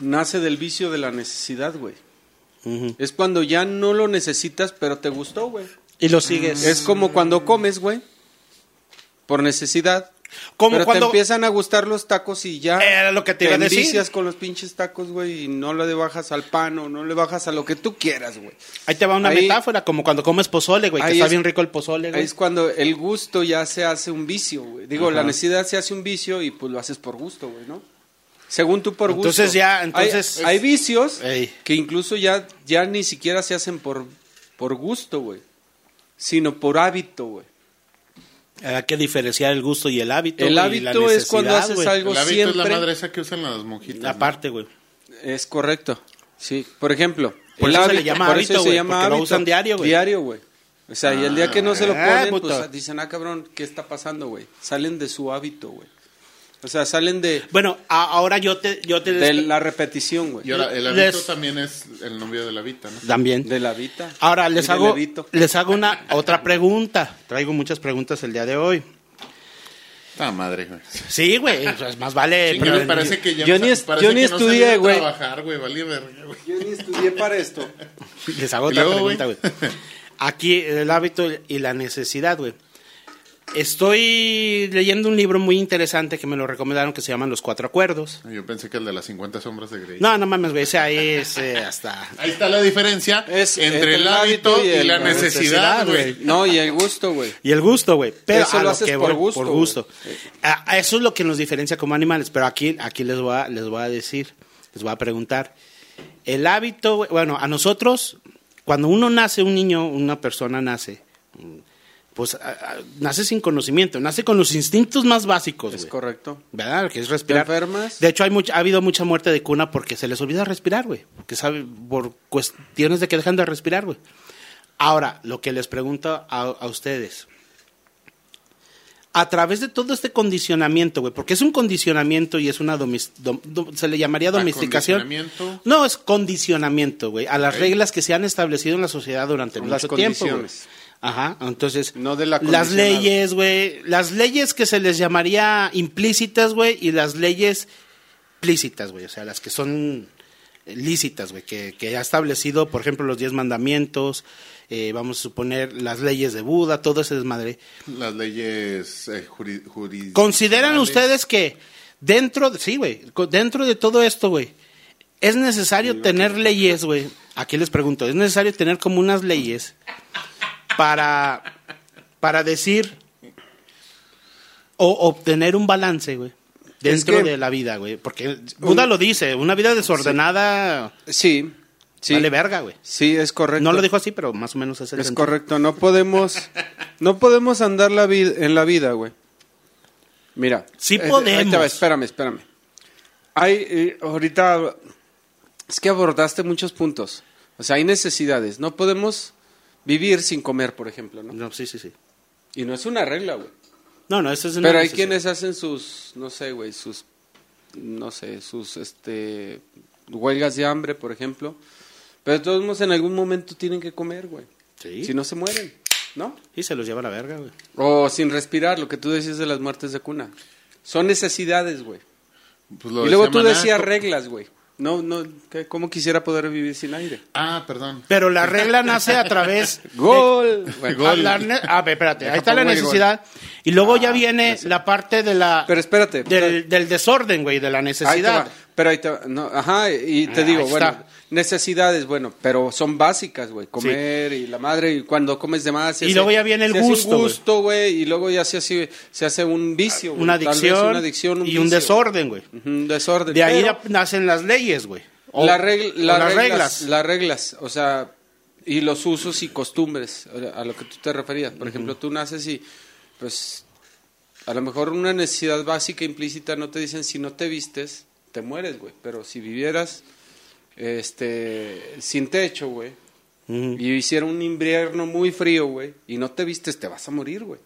nace del vicio de la necesidad, güey. Es cuando ya no lo necesitas, pero te gustó, güey. Y lo sigues. Es como cuando comes, güey. Por necesidad. Como pero cuando- te empiezan a gustar los tacos y ya. Era lo que te iba a decir. con los pinches tacos, güey, y no le bajas al pan o no le bajas a lo que tú quieras, güey. Ahí te va una Ahí- metáfora, como cuando comes pozole, güey, que Ahí está es- bien rico el pozole, Ahí güey. es cuando el gusto ya se hace un vicio, güey. Digo, Ajá. la necesidad se hace un vicio y pues lo haces por gusto, güey, ¿no? Según tú por gusto. Entonces ya, Hay- entonces- Hay, vicios Ey. que incluso ya, ya ni siquiera se hacen por, por gusto, güey. Sino por hábito, güey. Hay que diferenciar el gusto y el hábito. El y la hábito es cuando haces güey. algo El hábito es la siempre. madre esa que usan las monjitas. ¿no? Aparte, güey. Es correcto. Sí. Por ejemplo, Por el eso se le hábito- llama por hábito, eso se llama porque lo hábito. usan diario, güey. Diario, güey. O sea, y el día que no se lo Ah, ponen, pues dicen, ah, cabrón, ¿qué está pasando, güey? Salen de su hábito, güey. O sea, salen de, Bueno, a- ahora yo te... Yo te de la repetición, Y güey. ahora, el Les- hábito también es el novio de la Vita, ¿no? También. De la vida. Ahora les Y hago, les hago una otra pregunta. Traigo muchas preguntas el día de hoy. Ah, madre, güey. Sí, güey, pues más vale. Chinga, prevenir. parece que ya Yo no ni yo ni que no estudié, güey. trabajar, güey, valía verga, güey. Yo ni estudié para esto. (laughs) Les hago Y otra luego, pregunta, güey. Aquí el hábito y la necesidad, güey. Estoy leyendo un libro muy interesante que me lo recomendaron que se llaman Los Cuatro Acuerdos. Yo pensé que el de las 50 sombras de Grey. No, no mames, güey, ese ahí es eh, hasta... Ahí está la diferencia Es entre el hábito y, el- la la necesidad, güey. No, y el gusto, güey. Y el gusto, güey. Pero Eso a lo haces que por gusto, Por gusto. A- a eso es lo que nos diferencia como animales. Pero aquí, aquí les, voy a, les voy a decir, les voy a preguntar. El hábito, güey, bueno, a nosotros, cuando uno nace, un niño, una persona nace, pues a- a- nace sin conocimiento, nace con los instintos más básicos, Es correcto. ¿Verdad? Que es respirar. ¿Te enfermas? De hecho, hay mucha- ha habido mucha muerte de cuna porque se les olvida respirar, güey. Porque sabe, por cuestiones de que dejan de respirar, güey. Ahora, lo que les pregunto a, a ustedes. A través de todo este condicionamiento, güey, porque es un condicionamiento y es una domis- dom- dom- se le llamaría domesticación. No, es condicionamiento, güey, a las reglas que se han establecido en la sociedad durante Las mucho tiempo. güey. Ajá, entonces No de la las leyes, güey, las leyes que se les llamaría implícitas, güey, y las leyes plícitas, güey, o sea, las que son lícitas, güey, que, que ha establecido, por ejemplo, los diez mandamientos, eh, vamos a suponer las leyes de Buda, todo ese desmadre. Las leyes eh, juri-. ¿Consideran ustedes que dentro, de- sí, güey, dentro de todo esto, güey, es necesario tener leyes, güey? Aquí les pregunto, ¿es necesario tener como unas leyes para, para decir o obtener un balance, güey? Dentro que- de la vida, güey. Porque Buda lo dice, una vida desordenada Sí, sí. vale verga, güey. Sí, es correcto. No lo dijo así, pero más o menos es el Es sentido. correcto, no podemos no podemos andar la vida en la vida, güey. Mira, Sí eh, podemos. va, espérame, espérame. Hay eh, ahorita es que abordaste muchos puntos. O sea, hay necesidades. No podemos vivir sin comer, por ejemplo, ¿no? No, sí, sí, sí. Y no es una regla, güey. No, no, eso es una Pero hay necesidad. quienes hacen sus, no sé, güey, sus, no sé, sus, este, huelgas de hambre, por ejemplo. Pero todos modos en algún momento tienen que comer, güey. Sí. Si no se mueren, ¿no? Y se los lleva a la verga, güey. O sin respirar, lo que tú decías de las muertes de cuna. Son necesidades, güey. Pues Y luego tú Maná, decías reglas, güey. No, no, ¿qué- ¿cómo quisiera poder vivir sin aire? Ah, perdón. Pero la regla nace a través. (laughs) de- ¡Gol! Ah, la ne- a ver, espérate, Deja ahí está la necesidad. Y luego ya Ah, viene la parte de la. Pero espérate. Del, del desorden, güey, de la Ahí te necesidad. Pero ahí te. No, ajá, y te Ah, digo, bueno, está. necesidades, bueno, pero son básicas, güey. Comer y la madre, y cuando comes de más. se Y hace- luego ya viene el se hace un gusto, güey. gusto. Y luego ya se hace, se hace un vicio, güey. Una adicción, una adicción, y un desorden, güey. Un desorden. De ahí Pero ya nacen las leyes, güey. O- la regla- o las las reglas, reglas. Las reglas, o sea, y los usos y costumbres, a lo que tú te referías. Por ejemplo, tú naces y, pues, a lo mejor una necesidad básica implícita no te dicen si no te vistes, te mueres, güey. Pero si vivieras, este, sin techo, güey, y hiciera un invierno muy frío, güey, y no te vistes, te vas a morir, güey.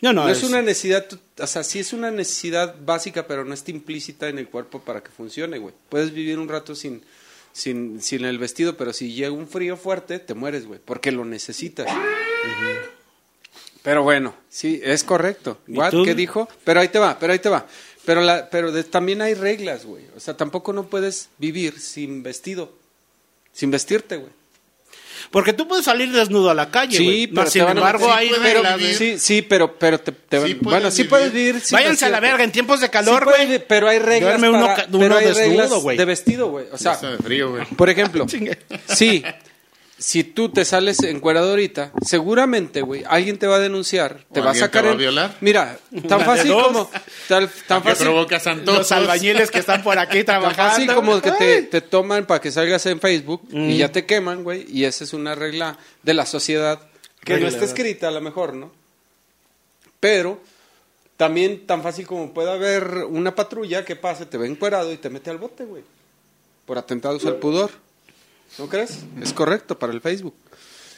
No, no, No, es, es- una necesidad, o sea, sí es una necesidad básica, pero no está implícita en el cuerpo para que funcione, güey. Puedes vivir un rato sin, sin, sin el vestido, pero si llega un frío fuerte, te mueres, güey, porque lo necesitas. Pero bueno, sí, es correcto. ¿Y What? ¿Qué dijo? Pero ahí te va, pero ahí te va. Pero, la, pero de- también hay reglas, güey. O sea, tampoco no puedes vivir sin vestido, sin vestirte, güey. Porque tú puedes salir desnudo a la calle, Sí, güey. pero te sin van a- embargo, sí hay reglas, güey. Sí, sí, pero, pero te, te- Sí puedes bueno, sí vivir. puedes vivir. sin Váyanse a la vestirte. verga en tiempos de calor, Sí puede, güey. pero hay reglas Duerme uno para- ca- pero uno hay desnudo, reglas güey. de vestido, güey. O Ya sea, está de frío, güey. por ejemplo, (laughs) Chingue. sí, si tú te sales encuerado ahorita, seguramente, güey, alguien te va a denunciar, te O va a sacar te va a en- violar. Mira, (laughs) tan fácil dos. como tal- tan Que fácil, provoca santos. Los albañiles que están por aquí (laughs) tan trabajando. fácil como que te, te toman para que salgas en Facebook Mm. y ya te queman, güey, y esa es una regla de la sociedad que Regla, no está escrita a lo mejor, ¿no? Pero también tan fácil como puede haber una patrulla que pase, te ve encuerado y te mete al bote, güey. Por atentados al pudor. ¿No crees? Es correcto para el Facebook.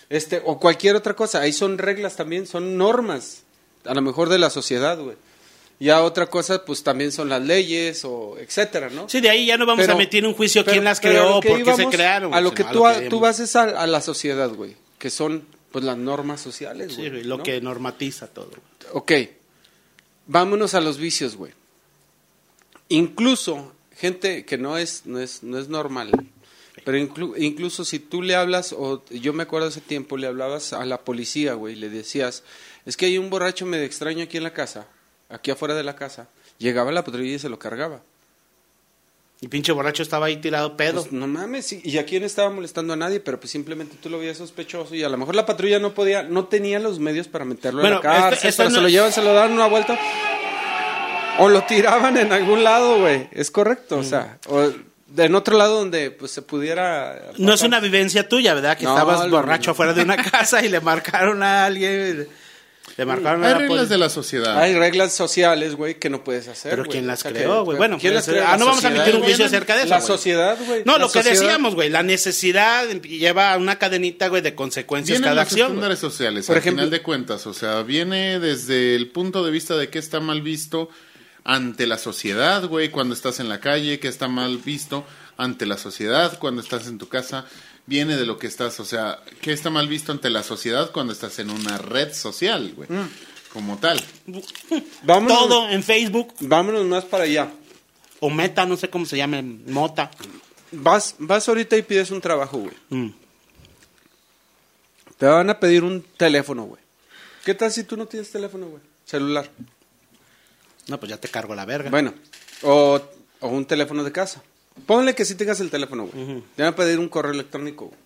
Este, o cualquier otra cosa. Ahí son reglas también, son normas. A lo mejor de la sociedad, güey. Ya otra cosa, pues también son las leyes o etcétera, ¿no? Sí, de ahí ya no vamos Pero- a meter un juicio pero- quién las creó, por qué se crearon. A lo sino que tú, a- tú vas es a, a la sociedad, güey. Que son, pues, las normas sociales, Sí, güey. güey, lo ¿no? que normatiza todo. Ok, vámonos a los vicios, güey. Incluso gente que no es, no es, no es normal, Pero inclu- incluso si tú le hablas, o yo me acuerdo hace tiempo, le hablabas a la policía, güey, le decías, es que hay un borracho medio extraño aquí en la casa, aquí afuera de la casa. Llegaba la patrulla y se lo cargaba. Y pinche borracho estaba ahí tirado pedo. Pues, no mames, y aquí no estaba molestando a nadie, pero pues simplemente tú lo veías sospechoso y a lo mejor la patrulla no podía, no tenía los medios para meterlo Bueno, en la cárcel, pero no- se lo llevan, se lo dan una vuelta o lo tiraban en algún lado, güey. Es correcto, o sea, o en otro lado donde pues se pudiera No es una vivencia tuya, ¿verdad? Que No, estabas lo- borracho afuera de una (laughs) casa y le marcaron a alguien. Le marcaron a Hay la reglas de la sociedad. Hay reglas sociales, güey, que no puedes hacer. Pero güey. ¿quién las O sea, creó, que- güey? Bueno, ¿quién las creó? ah, no vamos a emitir un juicio acerca de eso, La güey. sociedad, güey. No, La lo que sociedad. decíamos, güey, la necesidad lleva a una cadenita, güey, de consecuencias Vienen cada los acción. estándares sociales, Por al ejemplo- final de cuentas. O sea, viene desde el punto de vista de qué está mal visto ante la sociedad, güey, cuando estás en la calle, qué está mal visto ante la sociedad cuando estás en tu casa. Viene de lo que estás, o sea, qué está mal visto ante la sociedad cuando estás en una red social, güey. Mm. Como tal. Vámonos, Todo en Facebook vámonos más para allá. o Meta, no sé cómo se llame, Mota. Vas, vas ahorita y pides un trabajo, güey. Mm. Te van a pedir un teléfono, güey. ¿Qué tal si tú no tienes teléfono, güey? Celular. No, pues ya te cargo la verga. Bueno, o, o un teléfono de casa. Ponle que sí tengas el teléfono, güey. Te van a pedir un correo electrónico, güey.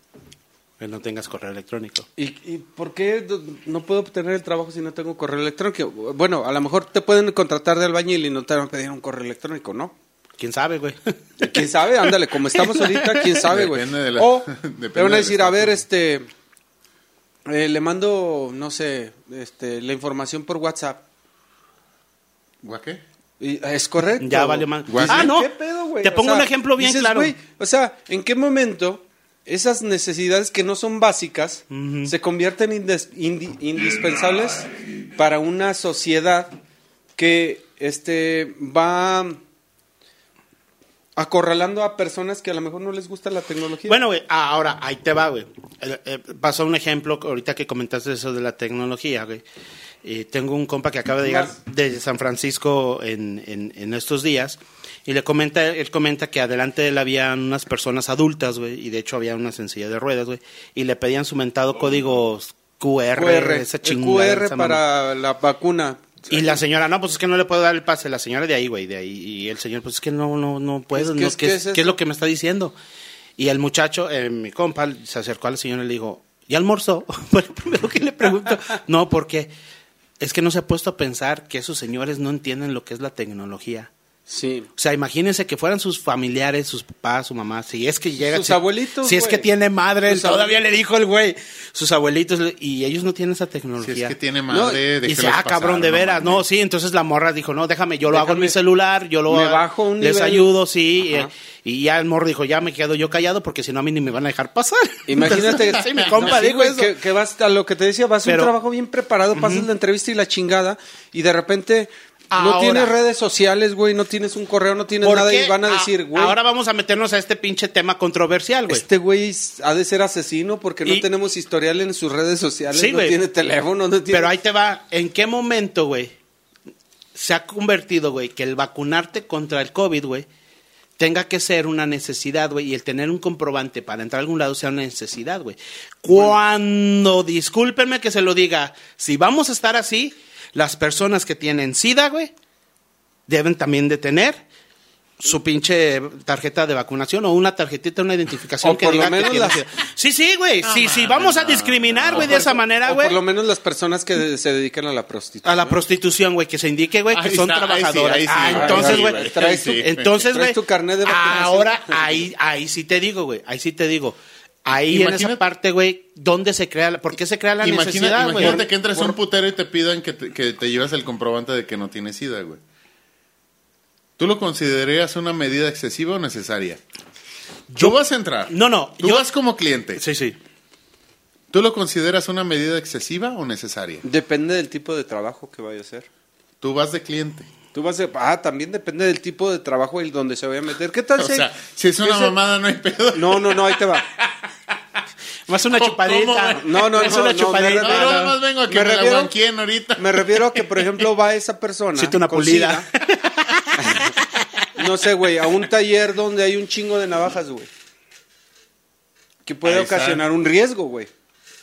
Que no tengas correo electrónico. ¿Y, ¿Y por qué do- no puedo obtener el trabajo si no tengo correo electrónico? Bueno, a lo mejor te pueden contratar de albañil y no te van a pedir un correo electrónico, ¿no? ¿Quién sabe, güey? (laughs) ¿Quién sabe? Ándale, como estamos ahorita, ¿quién sabe, güey? Depende de la- O (laughs) depende te van a del decir, a ver, estatus. este, eh, le mando, no sé, este, la información por WhatsApp. ¿Gua qué? Y, es correcto. Ya valió más. Ah, no. ¿Qué pedo, güey? Te O pongo sea, un ejemplo bien dices, claro. güey, o sea, ¿en qué momento esas necesidades que no son básicas se convierten indi- indispensables para una sociedad que este va acorralando a personas que a lo mejor no les gusta la tecnología? Bueno, güey, ah, ahora ahí te va, güey. Eh, eh, pasó un ejemplo ahorita que comentaste eso de la tecnología, güey. Eh, tengo un compa que acaba de llegar de San Francisco en, en, en estos días y le comenta, él comenta que adelante de él había unas personas adultas, güey, y de hecho había una sencilla de ruedas, güey, y le pedían su mentado código QR, QR, esa chingada, QR esa para la vacuna. Y la señora, no, pues es que no le puedo dar el pase. La señora de ahí, güey, de ahí. Y el señor, pues es que no, no, no puedo. Que no, es ¿qué, es, qué es lo que me está diciendo? Y el muchacho, eh, mi compa, se acercó a la señora y le dijo, ¿y almorzó? (laughs) Fue lo primero que le pregunto. no, porque es que no se ha puesto a pensar que esos señores no entienden lo que es la tecnología. Sí. O sea, imagínense que fueran sus familiares, sus papás, su mamá, si es que llega... Sus si- abuelitos, Si es que tiene madre, Sus todavía abuelitos. le dijo el güey. Sus abuelitos, y ellos no tienen esa Si tecnología. es que tiene No, madre, Y dice, ah, cabrón, pasar, de no veras. No, sí, entonces la morra dijo, no, déjame, yo lo hago en mi celular, yo lo me bajo un les nivel. ayudo, sí. Eh, y ya el morro dijo, ya me quedo yo callado porque si no a mí ni me van a dejar pasar. (laughs) Imagínate, Entonces, (laughs) sí, mi compa sí, dijo eso. que, que vas a lo que te decía, vas a un trabajo bien preparado, pasas la entrevista y la chingada, y de repente no tienes redes sociales, güey, no tienes un correo, no tienes ¿Por nada, y van a Ah, decir, güey, Ahora vamos a meternos a este pinche tema controversial, güey. este güey ha de ser asesino porque no tenemos historial en sus redes sociales, Sí, no tiene teléfono, no tiene... Pero ahí te va, ¿en qué momento, güey, se ha convertido, güey, que el vacunarte contra el COVID, güey, tenga que ser una necesidad, güey, y el tener un comprobante para entrar a algún lado sea una necesidad, güey. Cuando, discúlpenme que se lo diga, si vamos a estar así, las personas que tienen SIDA, güey, deben también de tener su pinche tarjeta de vacunación o una tarjetita, una identificación O que por lo diga que menos tiene las-. Sí, sí, güey, sí, sí, vamos a discriminar, güey, de esa manera, o güey. por lo menos las personas que de- se dedican a la prostitución. A la prostitución, güey, que se indique, güey, que son está, ahí sí, trabajadoras. ahí sí, ah, entonces, sí, güey, entonces, güey, tu carnet de vacunación. ahora ahí, ahí sí te digo, güey, ahí sí te digo. Ahí en esa parte, güey, ¿dónde se crea, la- por qué se crea la Imagina- necesidad, güey? imagínate que entres a un putero y te pidan que te, que te lleves el comprobante de que no tienes SIDA, güey. ¿Tú lo considerarías una medida excesiva o necesaria? Yo vas a entrar. No, no, Tú yo- vas como cliente. Sí, sí. ¿Tú lo consideras una medida excesiva o necesaria? Depende del tipo de trabajo que vaya a hacer. Tú vas de cliente. Tú vas a... Ah, también depende del tipo de trabajo y donde se vaya a meter. ¿Qué tal O si... sea, si es una mamada no hay pedo. No, no, no, ahí te va. (laughs) Más una ¿Cómo, chupadita. güey? No, no, Es no, una no, chupadita. me No, más vengo a que Me me, la refiero- banqueen ahorita. Me refiero a que, por ejemplo, va esa persona. Siete una pulida. (laughs) No sé, güey, a un taller donde hay un chingo de navajas, güey. que puede Ahí está. ocasionar un riesgo, güey.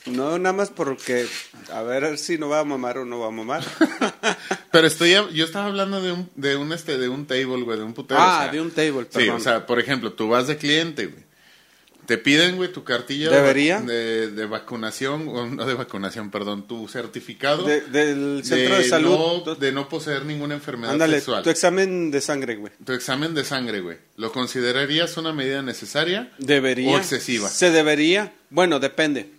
No nada más porque a ver si no va a mamar o no va a mamar. (laughs) Pero estoy, yo estaba hablando de un, de un, este, de un table, güey, de un putero. ah, o sea, de un table, Sí, perdón. o sea, por ejemplo, tú vas de cliente, güey. Te piden, güey, tu cartilla de- ¿Debería? De, de vacunación, o no de vacunación, perdón, tu certificado De- del centro de, salud. No, de no poseer ninguna enfermedad Ándale, sexual. tu examen de sangre, güey. Tu examen de sangre, güey. ¿Lo considerarías una medida necesaria? Debería. O excesiva. Se debería. Bueno, depende.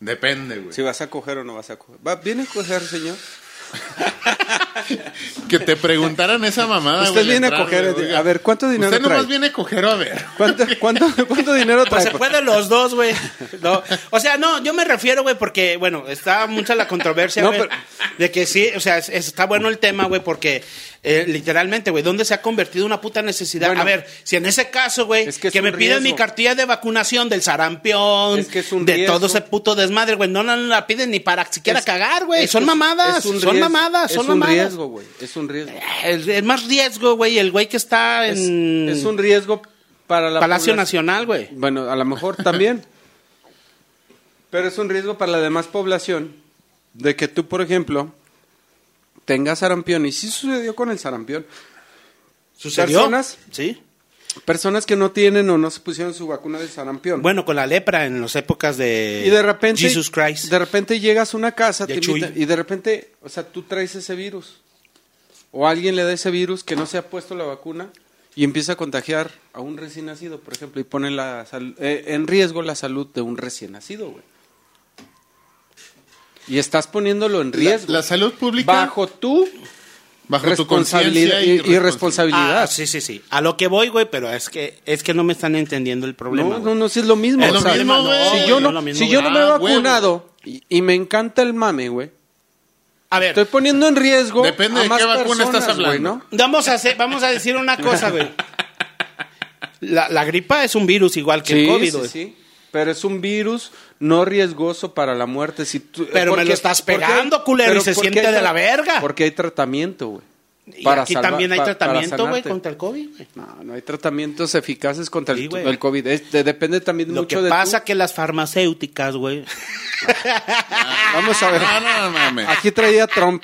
Depende, güey. Si vas a coger o no vas a coger. ¿Va, ¿Viene a coger, señor? Que te preguntaran esa mamada, Usted güey, viene a coger, güey, a ver, ¿cuánto dinero Usted nomás trae? viene a coger o a ver. ¿Cuánto, cuánto, cuánto dinero Pues trae? se puede los dos, güey. No, o sea, no, yo me refiero, güey, porque, bueno, está mucha la controversia, No, güey, pero- de que sí, o sea, es- está bueno el tema, güey, porque eh, literalmente, güey, ¿dónde se ha convertido una puta necesidad? Bueno, a ver, si en ese caso, güey, es que, me piden mi cartilla de vacunación del sarampión, Es que es un de riesgo. todo ese puto desmadre, güey, no, no la piden ni para siquiera cagar, güey, son mamadas, son riesgo, mamadas, son Es un mamadas. riesgo, güey. Es un riesgo. Es, es más riesgo, güey, el güey que está Es, en es un riesgo para la Palacio población. Nacional, güey. Bueno, a lo mejor también. (laughs) Pero es un riesgo para la demás población de que tú, por ejemplo, tengas sarampión. Y sí sucedió con el sarampión. ¿Sucedió? Personas- Sí. Personas que no tienen o no se pusieron su vacuna del sarampión. Bueno, con la lepra en las épocas de y de repente, Jesus Christ. de repente llegas a una casa De te Chuy. invitan- y de repente, o sea, tú traes ese virus. O alguien le da ese virus que no se ha puesto la vacuna y empieza a contagiar a un recién nacido, por ejemplo, y pone la eh, en riesgo la salud de un recién nacido, güey. Y estás poniéndolo en La, riesgo. la salud pública bajo tu bajo tu responsabilidad conciencia y, y responsabilidad. responsabilidad. Ah, sí, sí, sí. A lo que voy, güey, pero es que es que no me están entendiendo el problema. No, güey. no, no, sí es lo mismo. Es lo sea, mismo, güey. si yo no no, es lo mismo, si yo no me he Ah, vacunado y, y me encanta el mame, güey. A ver, Estoy poniendo en riesgo. Depende a de más qué vacuna estás personas, hablando. ¿no? vamos a hacer, vamos a decir una cosa, güey. (laughs) La, la gripa es un virus igual que el COVID, sí, sí. Pero es un virus no riesgoso para la muerte. Si tú- Pero me lo estás porque pegando, culero, y se porque siente hay de la verga. Porque hay tratamiento, güey. Y Para aquí salva- también hay para tratamiento, güey, contra el COVID, güey. No, no hay tratamientos eficaces contra Sí, el, COVID. Es- de- depende también Lo mucho que de pasa tú. que las farmacéuticas, güey. (laughs) Vamos a ver. No, no, no mames. Aquí traía Trump.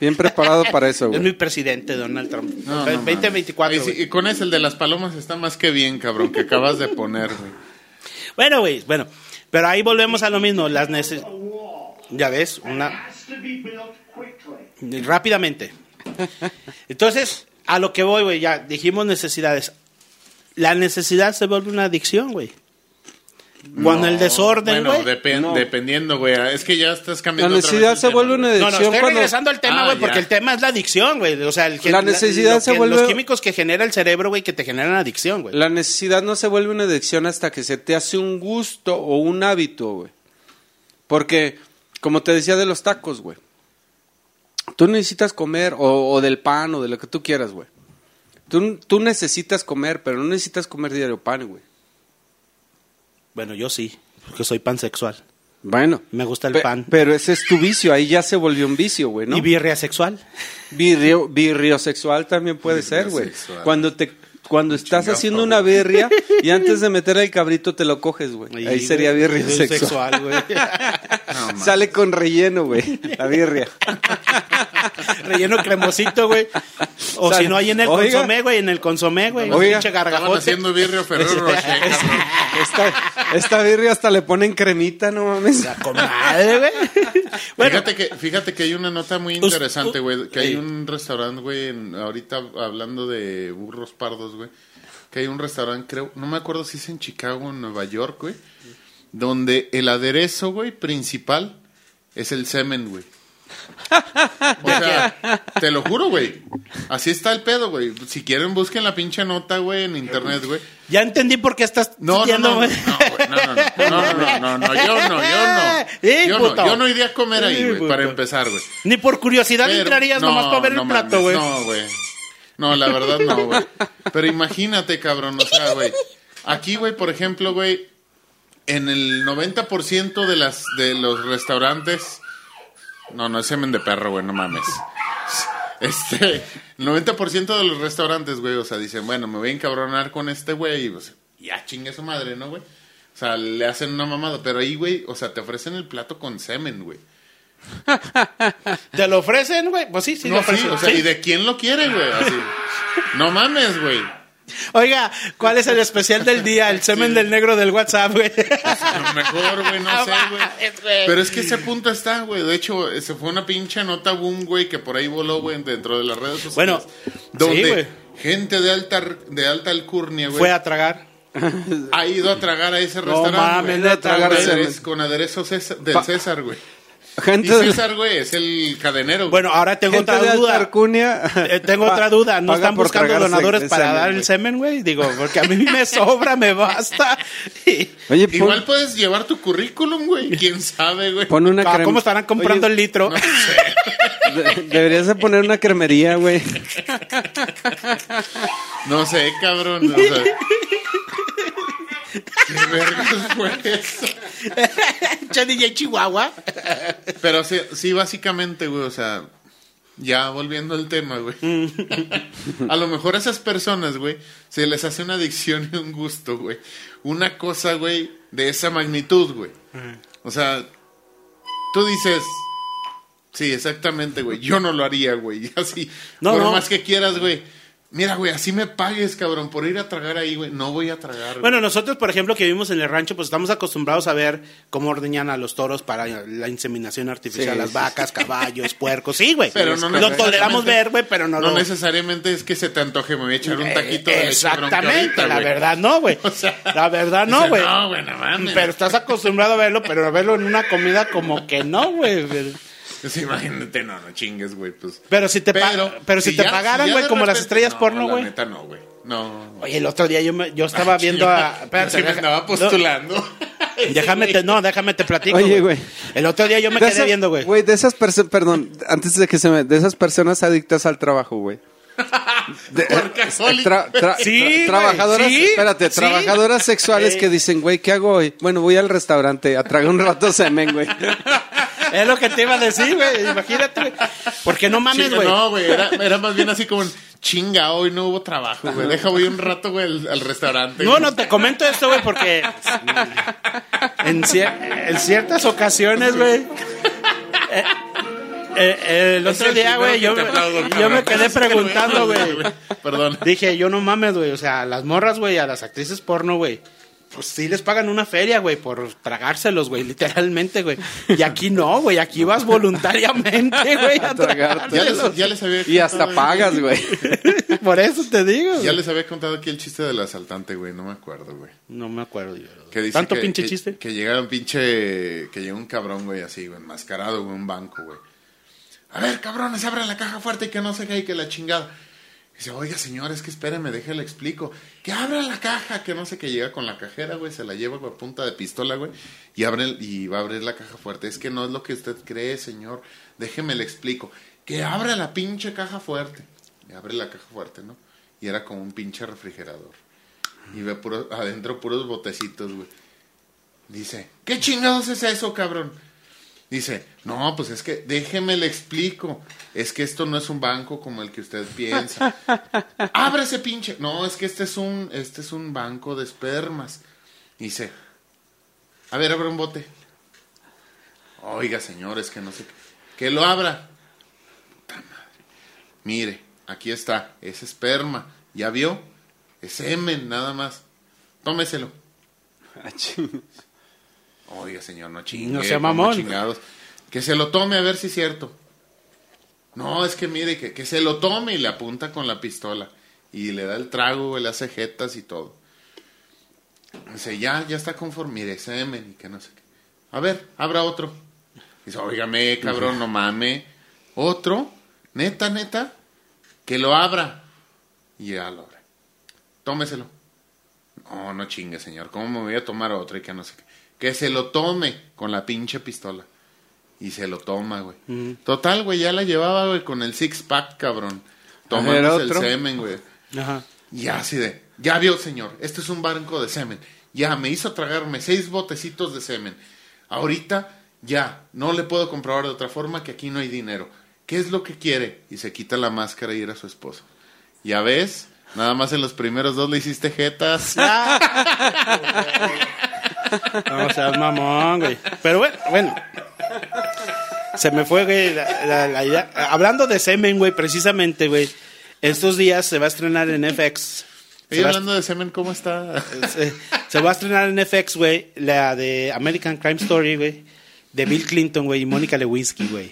Bien preparado para eso, Es güey. mi presidente, Donald Trump. No, no 2024, mames. Ay, sí, güey. y con ese, el de las palomas, está más que bien, cabrón, que acabas de poner, güey. Bueno, güey, bueno. Pero ahí volvemos a lo mismo. Las neces... Ya ves, una... Rápidamente. Entonces, a lo que voy, güey, ya dijimos necesidades. La necesidad se vuelve una adicción, güey. Cuando el desorden, Bueno, güey. depen- No. dependiendo, güey. Es que ya estás La cambiando. otra necesidad vez se tema, vuelve una güey. No, no, adicción estoy cuando... regresando al tema, Ah, güey, porque ya. el tema es la adicción, güey. O sea, el La necesidad lo se que- vuelve- Los químicos que genera el cerebro, güey, que te generan adicción, güey. La necesidad no se vuelve una adicción hasta que se te hace un gusto o un hábito, güey. Porque, como te decía de los tacos, güey. Tú necesitas comer, o, o del pan, o de lo que tú quieras, güey. Tú, tú necesitas comer, pero no necesitas comer diario pan, güey. Bueno, yo sí, porque soy pansexual. Bueno. Me gusta el Pe- pan. Pero ese es tu vicio, ahí ya se volvió un vicio, güey, ¿no? Y birria sexual. Birrio, birriosexual también puede ser, güey. Cuando te cuando estás Chingado, haciendo una birria y (laughs) antes de meter el cabrito te lo coges, güey. Ahí sería güey. birriosexual. güey. (laughs) No. Sale con relleno, güey, la birria. (laughs) (laughs) Relleno cremosito, güey. O si no, hay en el Oiga. consomé, güey, en el consomé, güey. Oiga. Pinche Estaban haciendo birrio Ferrero (laughs) Rocher. Esta, esta birria hasta le ponen cremita, no mames. La comadre, güey. Bueno, Fíjate que, fíjate que hay una nota muy interesante, güey. Que hay un restaurante, güey, ahorita hablando de burros pardos, güey. Que hay un restaurante, creo, no me acuerdo si es en Chicago o en Nueva York, güey. Donde el aderezo, güey, principal es el semen, güey. (laughs) O sea, te lo juro, güey. Así está el pedo, güey. Si quieren, busquen la pinche nota, güey, en internet, güey. ya entendí por qué estás No, no, no, no, no, no, no, no, no, no, no, yo no, yo no. (laughs) Eh, Yo puto. no, yo no iría a comer ahí, Eh, güey, para empezar, güey. Ni por curiosidad Pero- entrarías no, nomás para ver no el plato, güey. No, güey. No, la verdad no, güey. Pero imagínate, cabrón, o sea, güey. Aquí, güey, por ejemplo, güey, en el 90% de las de los restaurantes No, no es semen de perro, güey, no mames. Este, el 90% de los restaurantes, güey, o sea, dicen, bueno, me voy a encabronar con este güey, y pues, ya chingue su madre, ¿no, güey? O sea, le hacen una mamada. Pero ahí, güey, o sea, te ofrecen el plato con semen, güey. ¿Te lo ofrecen, güey? Pues sí, sí, lo No, sí, ofrecen. o sea, sí. ¿y de quién lo quiere, güey? Así. No mames, güey. Oiga, ¿cuál es el especial del día? El semen del negro del WhatsApp, güey. A lo mejor, güey, no sé, güey. Pero es que ese punto está, güey. De hecho, se fue una pinche nota boom, güey, que por ahí voló, güey, dentro de las redes sociales. Bueno, donde sí, gente de alta, de alta alcurnia, güey, Fue a tragar. ha ido a tragar a ese No restaurante. mames, güey, neta, con güey. aderezo- Con aderezo César- del Pa- César, güey. Y Gente de, César, güey, es el cadenero. Bueno, ahora tengo gente otra duda. alcurnia. (laughs) Eh, tengo (laughs) otra duda. ¿No están buscando donadores para semen, dar el semen, güey? Digo, porque a mí me sobra, me basta. (laughs) Y- Oye, pon, Igual puedes llevar tu currículum, güey. ¿Quién sabe, güey? pon una Ah, crem- ¿Cómo estarán comprando Oye, el litro? de- deberías de poner una cremería, güey. No sé, cabrón. O sea, ¿Qué vergas fue eso? (laughs) DJ Chihuahua. Pero sí, sí, básicamente, güey, o sea, ya volviendo al tema, güey. (laughs) A lo mejor a esas personas, güey, se les hace una adicción y un gusto, güey. Una cosa, güey, de esa magnitud, güey. O sea, tú dices, sí, exactamente, güey, yo no lo haría, güey. (laughs) Así, No, por no. más que quieras, güey. Mira, güey, así me pagues, cabrón, por ir a tragar ahí, güey. No voy a tragar, güey. Bueno, nosotros, por ejemplo, que vivimos en el rancho, pues estamos acostumbrados a ver cómo ordeñan a los toros para la inseminación artificial, Sí, las sí, vacas, caballos, puercos. Sí, güey. Pero no lo toleramos ver, güey, pero no, no lo... necesariamente es que se te antoje, me voy a echar un taquito de Eh, bronca Exactamente, ahorita, la güey. verdad no, güey. (laughs) O sea, la verdad no, güey. No, güey, no mames. Pero estás acostumbrado a verlo, pero a verlo en una comida como que no, güey. (laughs) Pues imagínate, no, no chingues, güey, pues. Pero si te, pa- pero si te ya- pagaran, güey, como las estrellas no, porno, la güey. neta no, güey. No. Oye, el otro día yo, me- yo estaba viendo a... espérate, Se me andaba postulando. no, déjame te, no, déjame te platico. Oye, güey. El otro día yo me De quedé viendo, güey. Güey, de esas personas, perdón, antes de que se me, de esas personas adictas al trabajo, güey. De- (laughs) Workaholic. tra- tra- Sí, tra- trabajadoras, sí, espérate, sí. trabajadoras sexuales Eh. que (laughs) dicen, güey, ¿qué hago hoy? Bueno, voy al restaurante a tragar un rato semen, güey. Es lo que te iba a decir, güey. Imagínate, güey. Porque no mames, güey. No, güey, era, era más bien así como, chinga, hoy no hubo trabajo, güey. Deja, voy un rato, güey, al, al restaurante. No, no, te comento esto, güey, porque en, cier- en ciertas ocasiones, güey. eh, eh, el Es otro el día, güey, yo, aplaudo, yo me quedé Es que lo preguntando, (laughs) güey. Perdón. Dije, yo no mames, güey. O sea, a las morras, güey, a las actrices porno, güey. Pues sí les pagan una feria, güey, por tragárselos, güey, literalmente, güey. Y aquí no, güey, aquí vas voluntariamente, (laughs) güey, a A tragártelos. Ya tragártelos. les, ya les había Y hasta pagas, güey. (laughs) Por eso te digo. Ya les había contado aquí el chiste del asaltante, güey. No me acuerdo, güey. No me acuerdo yo. Que dice ¿Tanto que- pinche que- chiste? Que llega un pinche. Que llega un cabrón, güey, así, güey, enmascarado, güey, un banco, güey. A ver, cabrones, abran la caja fuerte y que no se cae, que la chingada. Dice, oiga, señor, es que espéreme, déjele explico. Que abra la caja, que no sé qué. Llega con la cajera, güey, se la lleva con punta de pistola, güey. Y, abre, y va a abrir la caja fuerte. Es que no es lo que usted cree, señor. Déjeme le explico. Que abra la pinche caja fuerte. Y abre la caja fuerte, ¿no? Y era como un pinche refrigerador. Y ve puro, adentro puros botecitos, güey. Dice, ¿qué chingados es eso, cabrón? Dice, no, pues es que déjeme le explico. Es que esto no es un banco como el que usted piensa. (laughs) Abre ese pinche. No, es que este es un, este es un banco de espermas. Dice, a ver, abre un bote. Oiga, señor, es que no sé qué. Que lo abra. Puta madre. Mire, aquí está, es esperma. ¿Ya vio? Es semen, nada más. Tómeselo. (laughs) Oiga, señor, no chingue. No sea ¿cómo mamón. chingados? Que se lo tome a ver si es cierto. No, es que mire, que, que se lo tome y le apunta con la pistola. Y le da el trago, le hace jetas y todo. Dice, ya, ya está conforme. Mire, semen y que no sé qué. A ver, abra otro. Dice, óigame, cabrón, no mame. Otro, neta, neta, que lo abra. Y ya lo abre. Tómeselo. No, no chingue, señor. ¿Cómo me voy a tomar otro y que no sé qué? Que se lo tome con la pinche pistola. Y se lo toma, güey. Total, güey, ya la llevaba, güey, con el six pack, cabrón. Tomándose el semen, güey. Ajá. Ya así de, ya vio, señor, este es un banco de semen. Ya me hizo tragarme seis botecitos de semen. Ahorita, ya, no le puedo comprobar de otra forma que aquí no hay dinero. ¿Qué es lo que quiere? Y se quita la máscara y era su esposo. Ya ves, nada más en los primeros dos le hiciste jetas. (laughs) No seas mamón, güey. Pero bueno, bueno. Se me fue, güey, la, la- la idea. Hablando de semen, güey, precisamente, güey. Estos días se va a estrenar en FX. Se va, a- hablando de semen, ¿cómo está? se, se va a estrenar en FX, güey, la de American Crime Story, güey. De Bill Clinton, güey, y Mónica Lewinsky, güey.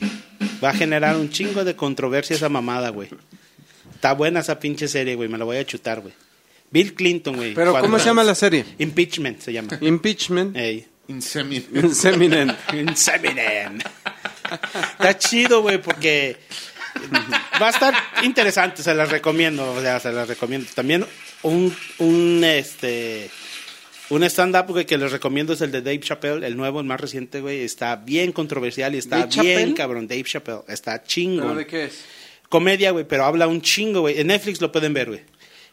Va a generar un chingo de controversia esa mamada, güey. Está buena esa pinche serie, güey. Me la voy a chutar, güey. Bill Clinton, güey. Pero ¿cómo se llama la serie? Impeachment se llama. Impeachment. Ey. Insemin. Inseminent. (laughs) Inseminen. Está chido, güey, porque va a estar interesante, se las recomiendo, o sea, se las recomiendo. También un, un este un stand-up güey, que les recomiendo es el de Dave Chappelle, el nuevo, el más reciente, güey. Está bien controversial y está ¿Dave bien, Chappelle? cabrón. Dave Chappelle, está ¿Pero chingo. de qué es? Comedia, güey, pero habla un chingo, güey. En Netflix lo pueden ver, güey.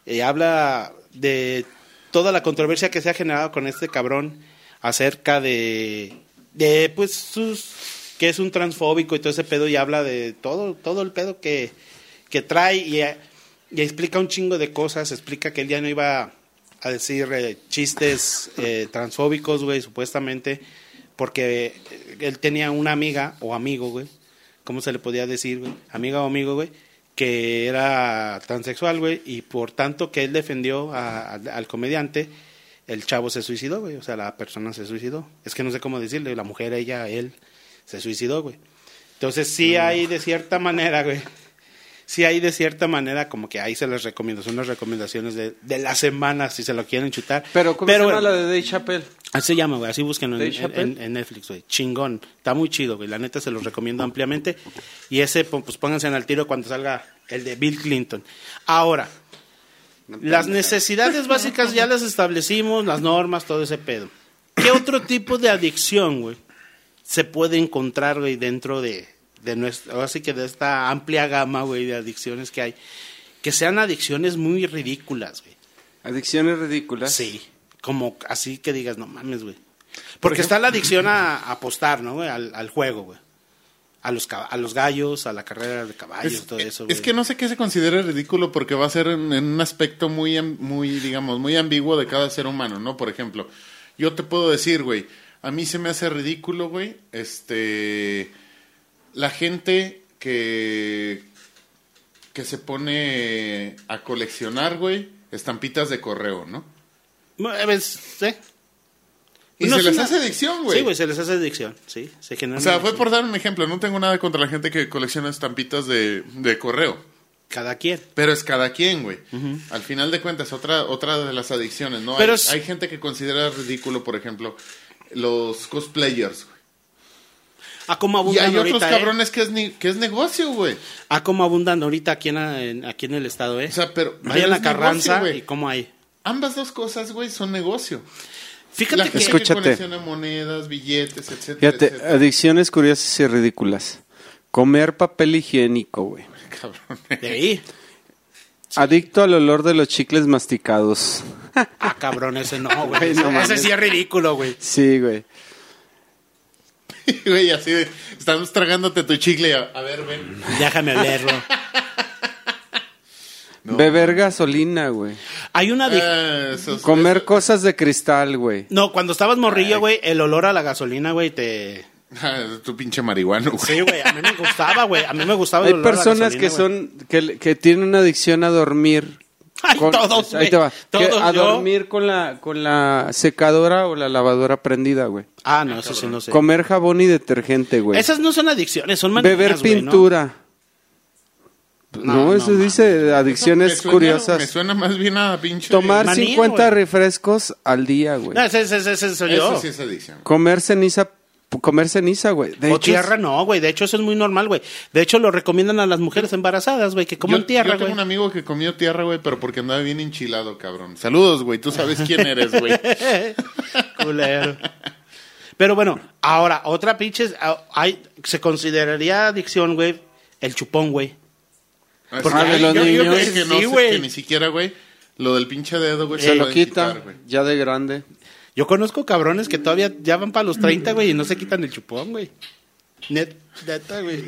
Eh, habla de toda la controversia que se ha generado con este cabrón acerca de, de pues, sus, que es un transfóbico y todo ese pedo y habla de todo, todo el pedo que, que trae y, explica un chingo de cosas. Explica que él ya no iba a decir eh, chistes eh, transfóbicos, güey, supuestamente, porque eh, él tenía una amiga o amigo, güey, ¿cómo se le podía decir? Amiga o amigo, güey, que era transexual, güey, y por tanto que él defendió a- al comediante, el chavo se suicidó, güey, o sea, la persona se suicidó. Es que no sé cómo decirle, la mujer, ella, él, se suicidó, güey. Entonces sí hay de cierta manera, güey, sí hay de cierta manera como que ahí se les recomiendo, son las recomendaciones de, de la semana si se lo quieren chutar. Pero ¿cómo se llama la de Dave Chappelle? Así se llama, güey. Así búsquenlo en, Netflix, güey. Chingón. Está muy chido, güey. La neta se los recomiendo ampliamente. Y ese, pues pónganse en al tiro cuando salga el de Bill Clinton. Ahora, las necesidades básicas ya las establecimos, las normas, todo ese pedo. ¿Qué otro tipo de adicción, güey, se puede encontrar, güey, dentro de, de nuestra, así que de esta amplia gama, güey, de adicciones que hay? Que sean adicciones muy ridículas, güey. Adicciones ridículas. Sí, como así que digas, no mames, güey. Porque está la adicción a, (laughs) a apostar, ¿no, güey? Al, al juego, güey. A los, a los gallos, a la carrera de caballos, Es, todo eso, es güey. que no sé qué se considera ridículo porque va a ser en, en un aspecto muy, muy, digamos, muy ambiguo de cada ser humano, ¿no? Por ejemplo, yo te puedo decir, güey, a mí se me hace ridículo, güey, este, la gente que, que se pone a coleccionar, güey, estampitas de correo, ¿no? Eh, ves, sí. Y No, se les hace adicción, güey. Sí, güey, se les hace adicción, sí. Se O sea, fue por dar un ejemplo. No tengo nada contra la gente que colecciona estampitas de, de correo. Cada quien. Pero es cada quien, güey. Al final de cuentas, otra, otra de las adicciones, ¿no? Pero hay, es- hay gente que considera ridículo, por ejemplo, los cosplayers, A como Y abundan hay otros ahorita, ¿eh? cabrones que es, ni, que es negocio, güey. A como abundan ahorita aquí en, en- aquí en el estado, ¿eh? O sea, pero... Vayan pero a es Carranza negocio, güey. y cómo hay. Ambas dos cosas, güey, son negocio. Fíjate La que... Escúchate. que colecciona monedas, billetes, etcétera, Fíjate, etcétera. adicciones curiosas y ridículas. Comer papel higiénico, güey. Cabrón. De ahí. Adicto al olor de los chicles masticados. Ah, cabrón, ese no, güey. No ese sí es ridículo, güey. Sí, güey. (laughs) Güey, así de... Estamos tragándote tu chicle. A, a ver, ven. Déjame leerlo. (laughs) No. Beber gasolina, güey. Hay una... esos- Comer cosas de cristal, güey. No, cuando estabas morrillo, güey, el olor a la gasolina, güey, te... (laughs) Ah, tu pinche marihuano, güey. Sí, güey, a mí me gustaba, güey. A mí me gustaba el Hay olor a la personas que güey. son que, que tienen una adicción a dormir. Ay, todos, ahí te va. Que Todos, a yo. dormir con la con la secadora o la lavadora prendida, güey. Ah, no, eso sí no sé. Comer jabón y detergente, güey. Esas no son adicciones, son manías, Beber güey, ¿no? pintura. No, No, eso no dice adicciones suena- curiosas. Me suena más bien a pinche... Tomar Manía, 50 güey. refrescos al día, güey. No, ese, ese, ese, ese soy yo. Eso sí es adicción. Comer ceniza, comer ceniza, güey. De o hecho, tierra no, güey. De hecho, eso es muy normal, güey. De hecho, lo recomiendan a las mujeres embarazadas, güey, que coman yo, tierra, yo tengo güey. un amigo que comió tierra, güey, pero porque andaba bien enchilado, cabrón. Saludos, güey. Tú sabes quién eres, güey. (laughs) Culero. Pero bueno, ahora, otra pinche... ah, Hay, se consideraría adicción, güey, el chupón, güey. Porque de los yo, yo niños. creo que no Sí, sé, güey. que ni siquiera, güey, lo del pinche dedo, güey, se lo pueden quita quitar, güey. ya de grande. Yo conozco cabrones que todavía ya van para los 30, güey, y no se quitan el chupón, güey. Net, neta, güey.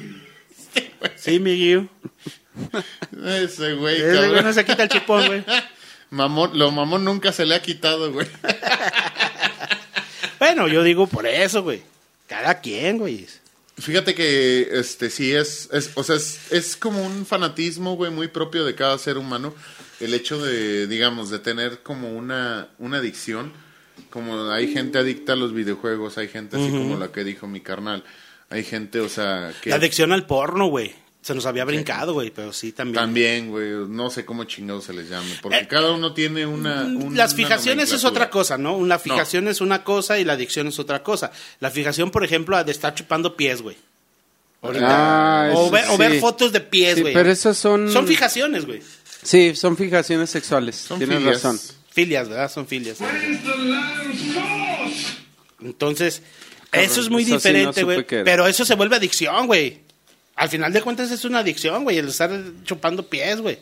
Sí, mi Guiu. Ese güey, Ese güey no se quita el chupón, güey. Mamón, lo mamón nunca se le ha quitado, güey. (laughs) Bueno, yo digo por eso, güey. Cada quien, güey. Fíjate que este sí es, es o sea, es, es como un fanatismo, güey, muy propio de cada ser humano. El hecho de, digamos, de tener como una, una adicción. Como hay gente adicta a los videojuegos, hay gente así como la que dijo mi carnal. Hay gente, o sea, que La adicción al porno, güey. Se nos había brincado, güey, pero sí también. también, güey, no sé cómo chingados se les llame, porque Eh, cada uno tiene una... un- Las una fijaciones es otra cosa, ¿no? Una fijación es una cosa y la adicción es otra cosa. La fijación, por ejemplo, de estar chupando pies, güey. Ah, o, ver, o ver sí. fotos de pies, Sí, güey. pero esas son... Son fijaciones, güey. Sí, son fijaciones sexuales. Son Tienes razón. Filias, ¿verdad? Son filias. Entonces, Cabrón, eso es muy eso diferente, güey. pero eso se vuelve adicción, güey. Al final de cuentas es una adicción, güey, el estar chupando pies, güey.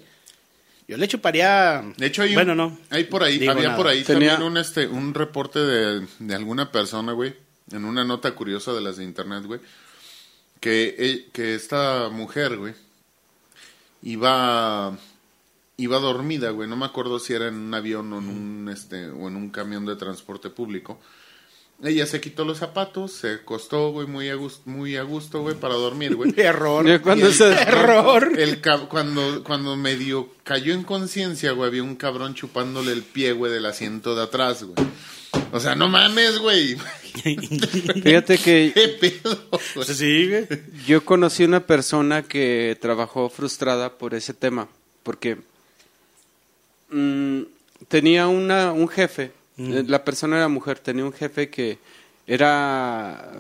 Yo le chuparía... De hecho, hay, un- bueno, no. hay por ahí, había nada. por ahí Tenía- también un, este, un reporte de, de alguna persona, güey, en una nota curiosa de las de internet, güey, que, eh, que esta mujer, güey, iba, iba dormida, güey, no me acuerdo si era en un avión o en un, este, o en un camión de transporte público. Ella se quitó los zapatos, se acostó, güey, muy a gusto, muy a gusto, güey, para dormir, güey. (laughs) Error. Cuando el- se- Error. El cuando, cuando medio cayó en conciencia, güey, había un cabrón chupándole el pie, güey, del asiento de atrás, güey. O sea, no mames, güey. (laughs) Fíjate que (laughs) ¿Qué pedo? güey? Sí, güey. yo conocí una persona que trabajó frustrada por ese tema, porque mm, tenía una, un jefe, eh, la persona era mujer, tenía un jefe que era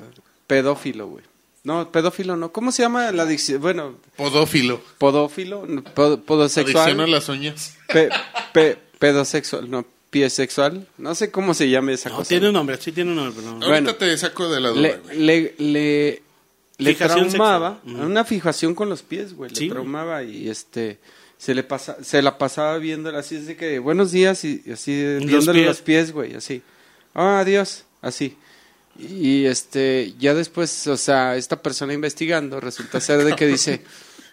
pedófilo, güey. No, pedófilo no. ¿Cómo se llama la adicción? Bueno, Podófilo. podófilo, no, pod- podosexual. Adicción a las uñas. Pe- pe- pedosexual, no, piesexual. No sé cómo se llame esa No, cosa. tiene un nombre, sí tiene un nombre, pero no. Bueno. Ahorita te saco de la duda, le, güey. le, le, le traumaba, sexual. Una fijación con los pies, güey, Sí, le traumaba y este se le pasa, se la pasaba viéndola así, así que buenos días y, y así viéndole los pies, güey, así. Ah, adiós, así. Y este, ya después, o sea, esta persona investigando resulta ser de que dice,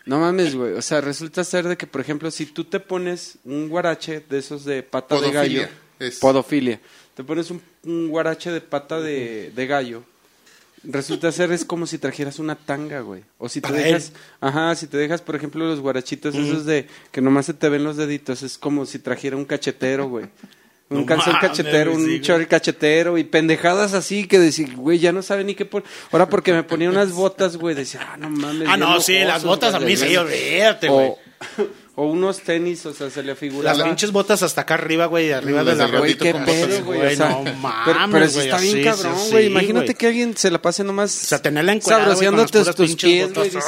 no mames, güey, o sea, resulta ser de que, por ejemplo, si tú te pones un guarache de esos de pata de gallo, es. podofilia, te pones un, un guarache de pata de, de gallo, resulta ser es como si trajeras una tanga, güey, o si te dejas, él. ajá, si te dejas, por ejemplo, los guarachitos esos de que nomás se te ven los deditos, es como si trajera un cachetero, güey. Un No calzón cachetero, un sí, short cachetero y pendejadas así que decir, güey, ya no sabe ni qué por. Ahora porque me ponía unas botas, güey, decía, ah, no mames. Ah, no, sí, las botas a mí sí, olvídate, güey. O, (laughs) o unos tenis, o sea, se le figuraba. Las pinches botas hasta acá arriba, güey, arriba de la del Güey, qué con pedo, güey. güey, o sea, no pero, mames, pero güey, está bien cabrón, sí, güey. sí, Imagínate güey. que alguien se la pase nomás. O sea, tenerla encuadrada, güey, con las sabroseándote puras tus pinches pies, güey. Dices,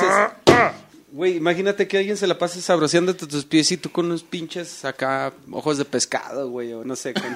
güey, imagínate que alguien se la pase sabroseándote tus pies y tú con unos pinches acá, ojos de pescado, güey, o no sé, con,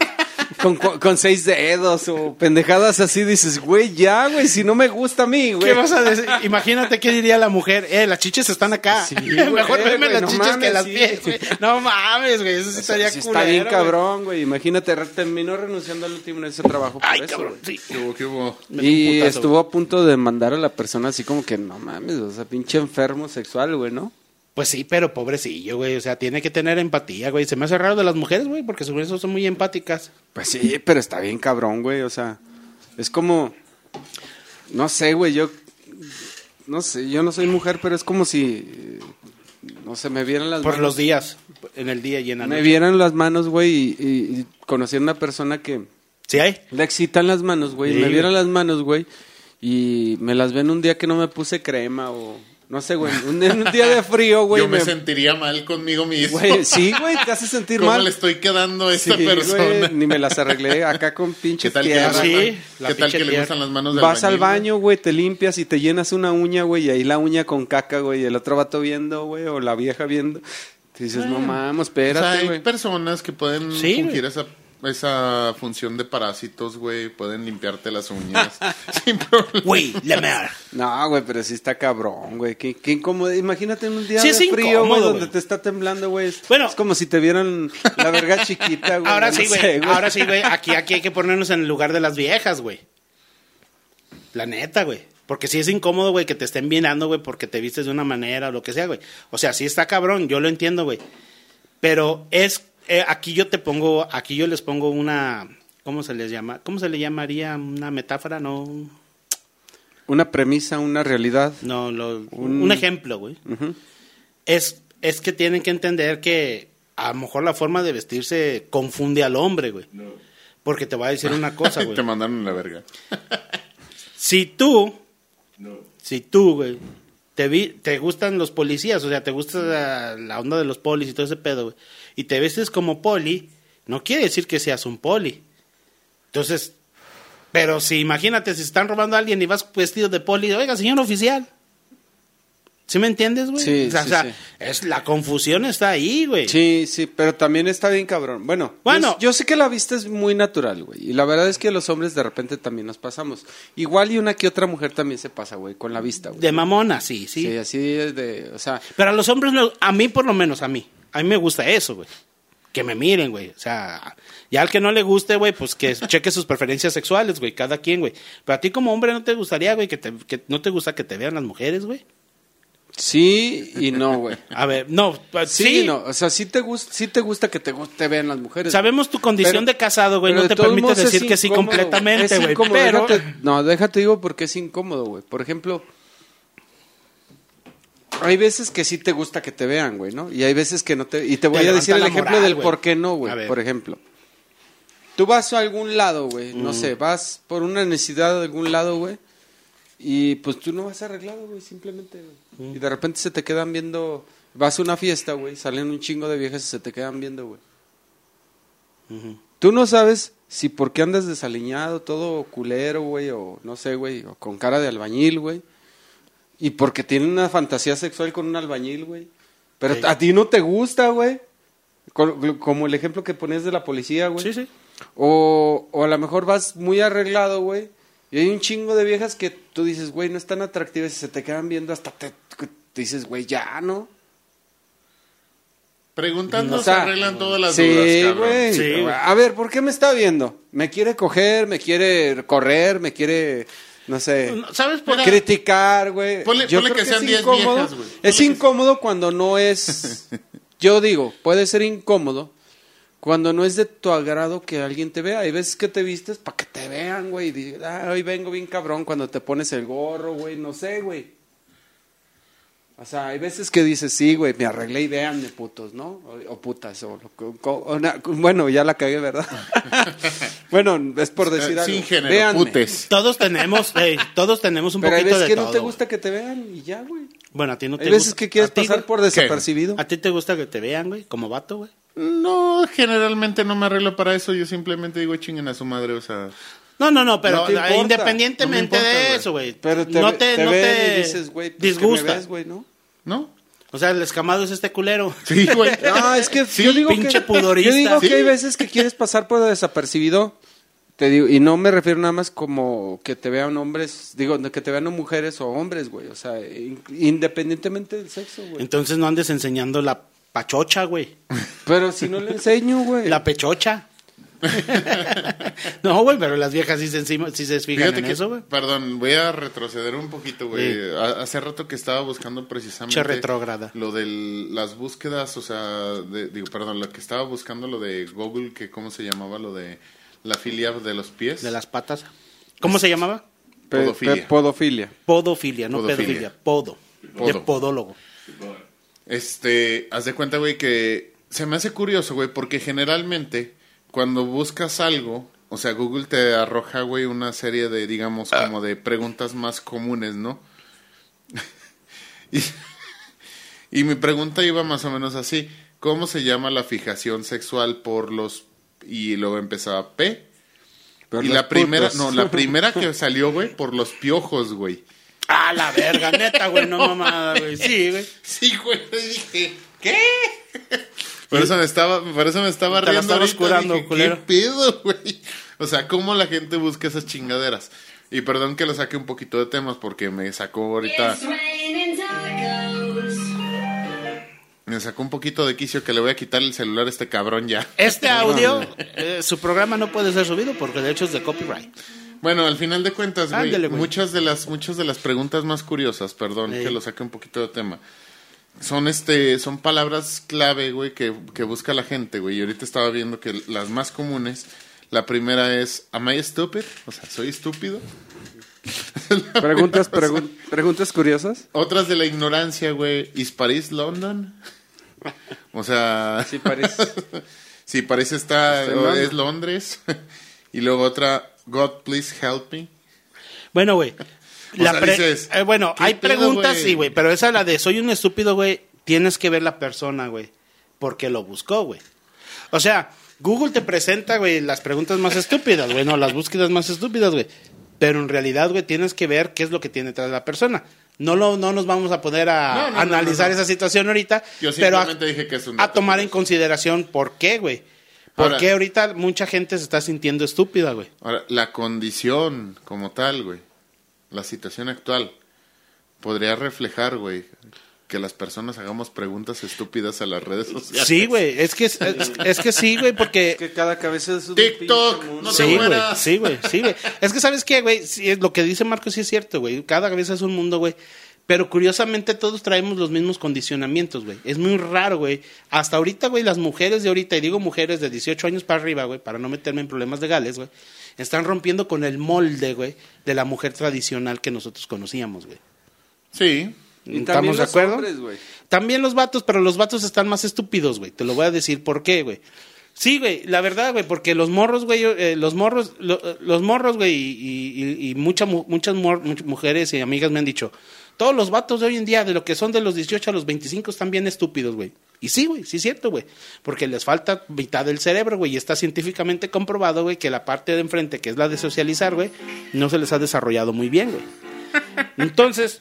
con, con seis dedos o pendejadas así. Dices, güey, ya, güey, si no me gusta a mí, güey. ¿Qué vas a decir? Imagínate qué diría la mujer. Eh, las chiches están acá. Sí, (laughs) Mejor güey, veme güey, las no chiches que mames, las sí. pies, güey. No mames, güey. Eso sí estaría Sí culero, está bien cabrón, güey. Imagínate, terminó renunciando al último en ese trabajo por Ay, eso, cabrón, güey. sí. ¿Qué hubo, qué hubo? Y putazo, estuvo a punto de mandar a la persona así como que, no mames, o sea, pinche enfermo sexual, güey, ¿no? Pues sí, pero pobrecillo, güey. O sea, tiene que tener empatía, güey. Se me hace raro de las mujeres, güey, porque según eso son muy empáticas. Pues sí, pero está bien cabrón, güey, o sea, es como, no sé, güey, yo, no sé, yo no soy mujer, pero es como si, eh, no sé, me vieran las Por manos. los días, en el día y en la Me vieran las manos, güey, y, y, y conocí a una persona que ¿Sí hay? le excitan las manos, güey, Sí, me vieran las manos, güey, y me las ven un día que no me puse crema o, no sé, güey, un, en un día de frío, güey, Yo me, me- sentiría mal conmigo mismo. güey, sí, güey, te hace sentir ¿Cómo mal. le estoy quedando a esta Sí, persona? güey, ni me las arreglé acá con ¿Qué pinches tal que le, tierra. Sí, gustan, la ¿qué tal pinche que le gustan las manos del Vas al baño, güey, te limpias y te llenas una uña, güey, y ahí la uña con caca, güey, y el otro vato viendo, güey, o la vieja viendo. Te dices, no mames, O sea, espérate, hay güey. personas que pueden Sí, fungir güey. esa, esa función de parásitos, güey. Pueden limpiarte las uñas (laughs) sin problema. Güey, la mer. No, güey, pero sí está cabrón, güey. Qué, qué incómodo. Imagínate en un día Sí, de frío, güey, donde güey. te está temblando, güey. Es- Bueno. es como si te vieran la verga chiquita, (laughs) güey. Ahora no sí, güey. sé, Ahora sí, güey. Aquí, aquí hay que ponernos en el lugar de las viejas, güey. La neta, güey. Porque sí es incómodo, güey, que te estén mirando, güey, porque te vistes de una manera o lo que sea, güey. O sea, sí está cabrón, yo lo entiendo, güey. Pero es, eh, aquí yo te pongo, aquí yo les pongo una, ¿cómo se les llama? ¿Cómo se le llamaría una metáfora? No, Una premisa, una realidad. no, lo- Un- un ejemplo, güey. Es, es que tienen que entender que a lo mejor la forma de vestirse confunde al hombre, güey. Porque te voy a decir una cosa, (laughs) güey. Te mandaron la verga. (laughs) Si tú, si tú, güey, te, vi, te gustan los policías, o sea, te gusta la, la onda de los polis y todo ese pedo, güey, y te vestes como poli, no quiere decir que seas un poli. Entonces, pero si imagínate, si están robando a alguien y vas vestido de poli, oiga, señor oficial. ¿Sí me entiendes, güey? Sí, o sea, sí, o sea, sí. es, la confusión está ahí, güey. Sí, sí, pero también está bien cabrón. Bueno, Bueno. yo, yo sé que la vista es muy natural, güey. Y la verdad es que los hombres de repente también nos pasamos. Igual y una que otra mujer también se pasa, güey, con la vista, güey. De mamona, sí, sí. Sí, así de, o sea, Pero a los hombres, no- a mí por lo menos, a mí, a mí me gusta eso, güey. Que me miren, güey. O sea, ya al que no le guste, güey, pues que (laughs) cheque sus preferencias sexuales, güey, cada quien, güey. Pero a ti como hombre no te gustaría, güey, que, te, que no te gusta que te vean las mujeres, güey. sí y no, güey. (laughs) A ver, no, pues, Sí, sí, y no, o sea, sí te gusta, sí te gusta que te, vean las mujeres. Sabemos tu condición Pero- de casado, güey, no te permite decir que sí completamente, güey. Pero déjate- no, déjate digo porque es incómodo, güey. Por ejemplo, hay veces que sí te gusta que te vean, güey, ¿no? Y hay veces que no te... Y te voy Te a decir el ejemplo moral, del güey. por qué no, güey. Por ejemplo, tú vas a algún lado, güey, Mm. no sé, vas por una necesidad de algún lado, güey, y pues tú no vas arreglado, güey, simplemente, güey. Mm. Y de repente se te quedan viendo... Vas a una fiesta, güey, salen un chingo de viejas y se te quedan viendo, güey. Tú no sabes si porque andas desaliñado, todo culero, güey, o no sé, güey, o con cara de albañil, güey. Y porque tiene una fantasía sexual con un albañil, güey. Pero Sí. a ti no te gusta, güey. Co- Como el ejemplo que ponías de la policía, güey. sí, sí. O, o a lo mejor vas muy arreglado, güey. Y hay un chingo de viejas que tú dices, güey, no están atractivas y se te quedan viendo hasta te, te dices, güey, ya, ¿no? Preguntando O se arreglan todas las sí, dudas, güey. Sí, güey. A ver, ¿por qué me está viendo? ¿Me quiere coger? ¿Me quiere correr? ¿Me quiere, no sé, ¿Sabes por qué? criticar, güey? Ponle- Yo ponle creo que sean es 10 incómodo. viejas, güey. Es Ponle que- incómodo cuando no es... (laughs) Yo digo, puede ser incómodo cuando no es de tu agrado que alguien te vea. Hay veces que te vistes para que te vean, güey. y digas, "Ah, hoy vengo bien cabrón cuando te pones el gorro, güey. No sé, güey. O sea, hay veces que dices, sí, güey, me arreglé y véanme putos, ¿no? O, o putas, o, o- o na- bueno, ya la cagué, ¿verdad? (laughs) bueno, es por decir algo. Sin género, Véanme. putes. Todos tenemos, (laughs) ey, todos tenemos un Pero hay poquito veces de que todo. no te güey. gusta que te vean y ya, güey. Bueno, a ti no te Hay veces gusta- que quieres ¿a ti, pasar güey? por desapercibido. ¿A ti te gusta que te vean, güey? Como vato, güey. No, generalmente no me arreglo para eso. Yo simplemente digo chinguen a su madre, o sea. No, no, no, pero No te importa. independientemente No me importa, de eso, güey. Pero te, no te, te no ven te y dices, güey, pues, ¿qué me disgusta. ves, güey, ¿no? ¿No? O sea, el escamado es este culero. (laughs) Sí, güey. (laughs) No, es que Sí, yo digo pinche que, pudorista. Yo digo Sí. que hay veces que quieres pasar por desapercibido. Te digo, y no me refiero nada más como que te vean hombres, digo, que te vean mujeres o hombres, güey. O sea, in- independientemente del sexo, güey. Entonces no andes enseñando la pachocha, güey. Pero si no le enseño, güey. La pechocha. (laughs) no, güey, pero las viejas sí se, encima, sí se fijan Fíjate en que, eso, güey. perdón, voy a retroceder un poquito, güey. Sí. Hace rato que estaba buscando precisamente Che retrógrada. lo de las búsquedas, o sea, de- digo, perdón, lo que estaba buscando lo de Google, que cómo se llamaba lo de la filia de los pies. De las patas. ¿Cómo se llamaba? Pe- Podofilia. pe- podofilia. Podofilia, no Podofilia. pedofilia. Podo. Podo. De podólogo. Este, haz de cuenta, güey, que se me hace curioso, güey, porque generalmente cuando buscas algo, o sea, Google te arroja, güey, una serie de, digamos, como de preguntas más comunes, ¿no? (laughs) y, y mi pregunta iba más o menos así, ¿cómo se llama la fijación sexual por los... y luego empezaba P? Por y la primera, putos. no, la primera que salió, güey, por los piojos, güey. (laughs) Ah, la verga, neta, güey, no mamada, güey. Sí, güey. Sí, güey, dije, ¿qué? Por eso me estaba, por eso me estaba Te la riendo estabas ahorita, curando, dije, culero. ¿Qué pedo, güey? O sea, ¿cómo la gente busca esas chingaderas? Y perdón que lo saque un poquito de temas porque me sacó ahorita, me sacó un poquito de quicio que le voy a quitar el celular a este cabrón ya. Este audio, eh, su programa no puede ser subido porque de hecho es de copyright. Bueno, al final de cuentas, güey, Ándale, güey. muchas de las muchas de las preguntas más curiosas, perdón Sí. que lo saque un poquito de tema. Son este son palabras clave, güey, que, que busca la gente, güey. Y ahorita estaba viendo que las más comunes La primera es, ¿Am I stupid? O sea, ¿soy estúpido? (laughs) Preguntas, pregun- preguntas curiosas. Otras de la ignorancia, güey. ¿Is Paris London? O sea, Sí, París. (laughs) si París está, es Londres. (laughs) y luego otra, God, please help me. Bueno, güey. O La sea, pre- dices, eh, bueno, ¿qué hay pedo, preguntas, güey? sí, güey, pero esa la de soy un estúpido, güey, tienes que ver la persona, güey, porque lo buscó, güey. O sea, Google te presenta, güey, las preguntas más estúpidas, güey, no, las búsquedas más estúpidas, güey. Pero en realidad, güey, tienes que ver qué es lo que tiene detrás de la persona. No, lo, no nos vamos a poner a No, no, no, analizar no, esa situación ahorita, Yo pero a, simplemente dije que es un a tomar en consideración por qué, güey. ¿Por Ahora- qué ahorita mucha gente se está sintiendo estúpida, güey? Ahora, la condición como tal, güey, la situación actual, podría reflejar, güey, que las personas hagamos preguntas estúpidas a las redes sociales. Sí, güey, es que, es, es que sí, güey, porque... que cada cabeza es un TikTok, mundo. no te Sí, güey, sí, güey, sí, güey. Es que, ¿sabes qué, güey? Sí, es lo que dice Marcos sí es cierto, güey. Cada cabeza es un mundo, güey. Pero curiosamente todos traemos los mismos condicionamientos, güey. Es muy raro, güey. Hasta ahorita, güey, las mujeres de ahorita, y digo mujeres de 18 años para arriba, güey, para no meterme en problemas legales, güey, están rompiendo con el molde, güey, de la mujer tradicional que nosotros conocíamos, güey. Sí. Y ¿Estamos también de los acuerdo? hombres, güey. También los vatos, pero los vatos están más estúpidos, güey. Te lo voy a decir por qué, güey. Sí, güey, la verdad, güey, porque los morros, güey, eh, los morros, lo- los morros, güey, y, y- y mucha mu- muchas mor- much- mujeres y amigas me han dicho, todos los vatos de hoy en día, de lo que son de los 18 a los 25, están bien estúpidos, güey. Y sí, güey, sí es cierto, güey. Porque les falta mitad del cerebro, güey. Y está científicamente comprobado, güey, que la parte de enfrente, que es la de socializar, güey, no se les ha desarrollado muy bien, güey. Entonces,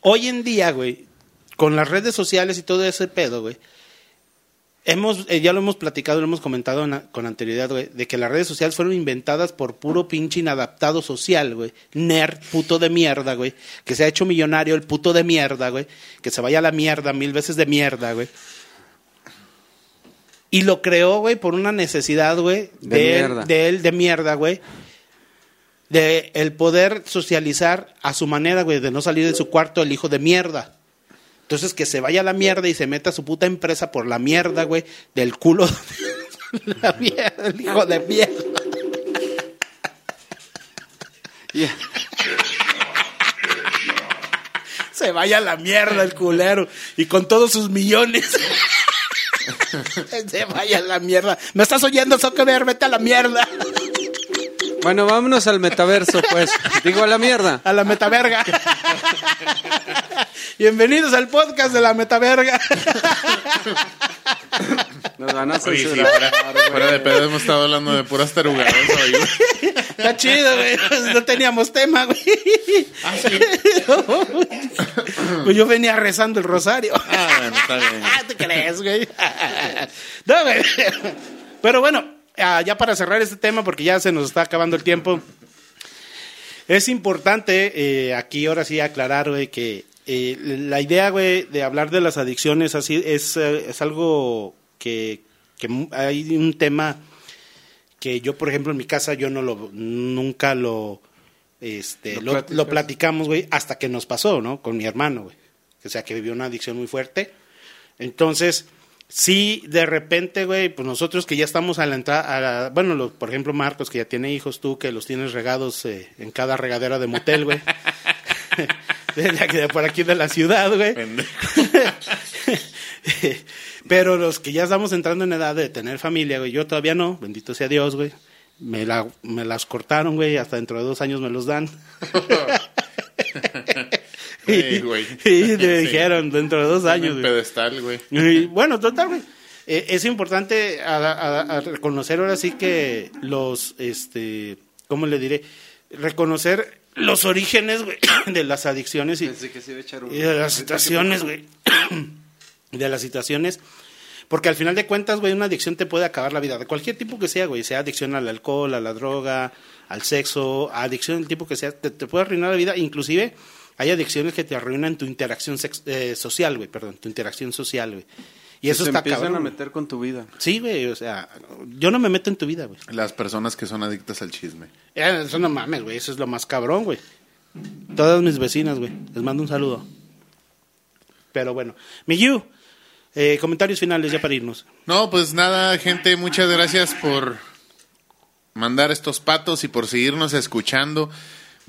hoy en día, güey, con las redes sociales y todo ese pedo, güey, hemos, eh, ya lo hemos platicado, lo hemos comentado en- con anterioridad, güey, de que las redes sociales fueron inventadas por puro pinche inadaptado social, güey. Nerd, puto de mierda, güey. Que se ha hecho millonario el puto de mierda, güey. Que se vaya a la mierda, mil veces de mierda, güey. Y lo creó, güey, por una necesidad, güey, De de, él, mierda. de él, de mierda, güey. De el poder socializar a su manera, güey, de no salir de su cuarto el hijo de mierda. Entonces que se vaya a la mierda y se meta su puta empresa por la mierda, güey, del culo. (laughs) la mierda, el hijo de mierda. (laughs) Se vaya a la mierda el culero. Y con todos sus millones. (laughs) se vaya a la mierda. ¿Me estás oyendo, Zuckerberg? Vete a la mierda. Bueno, vámonos al metaverso, pues. Digo a la mierda. A la metaverga. Bienvenidos al podcast de la metaverga. Nos van a Oye, sí, censurar, fuera, güey. fuera de pedo hemos estado hablando de puras tarugadas hoy, güey. Está chido, güey. No teníamos tema, güey. Pues yo venía rezando el rosario. Ah, bueno, está bien. (laughs) ¿Te crees, güey? No, güey. Pero bueno, ah, ya para cerrar este tema, porque ya se nos está acabando el tiempo. Es importante eh, aquí ahora sí aclarar, güey, que eh, la idea, güey, de hablar de las adicciones así es, eh, es algo que, hay un tema que yo, por ejemplo, en mi casa yo no lo nunca lo este ¿Lo lo, platicas? lo platicamos, güey, hasta que nos pasó, ¿no? Con mi hermano, güey. O sea, que vivió una adicción muy fuerte. Entonces, sí, de repente, güey, pues nosotros que ya estamos a la entrada, a la- bueno, lo- por ejemplo, Marcos, que ya tiene hijos, tú que los tienes regados eh, en cada regadera de motel, güey. (laughs) de, aquí- de por aquí de la ciudad, güey. (laughs) Pero los que ya estamos entrando en edad de tener familia, güey, yo todavía no, bendito sea Dios, güey. Me, la, me las cortaron, güey, hasta dentro de dos años me los dan. (laughs) Sí, güey. (laughs) Y me (laughs) Sí. dijeron, dentro de dos años, En pedestal, güey. Y bueno, total, güey. Eh, es importante a, a- a reconocer ahora sí que los, este, ¿cómo le diré? Reconocer los orígenes, güey, (coughs) de las adicciones y, Pensé que se iba a echar un- y de las situaciones, güey. (coughs) de las situaciones. Porque al final de cuentas, güey, una adicción te puede acabar la vida. De cualquier tipo que sea, güey. Sea adicción al alcohol, a la droga, al sexo, adicción del tipo que sea, te, te puede arruinar la vida. Inclusive hay adicciones que te arruinan tu interacción sex- eh, social, güey, perdón, tu interacción social, güey. Y eso se está empiezan cabrón. a meter con tu vida. Sí, güey, o sea, yo no me meto en tu vida, güey. Las personas que son adictas al chisme. Eh, Eso no mames, güey, eso es lo más cabrón, güey. Todas mis vecinas, güey, les mando un saludo. Pero bueno, Miyu, eh, comentarios finales ya para irnos. No, pues nada, gente, muchas gracias por mandar estos patos y por seguirnos escuchando.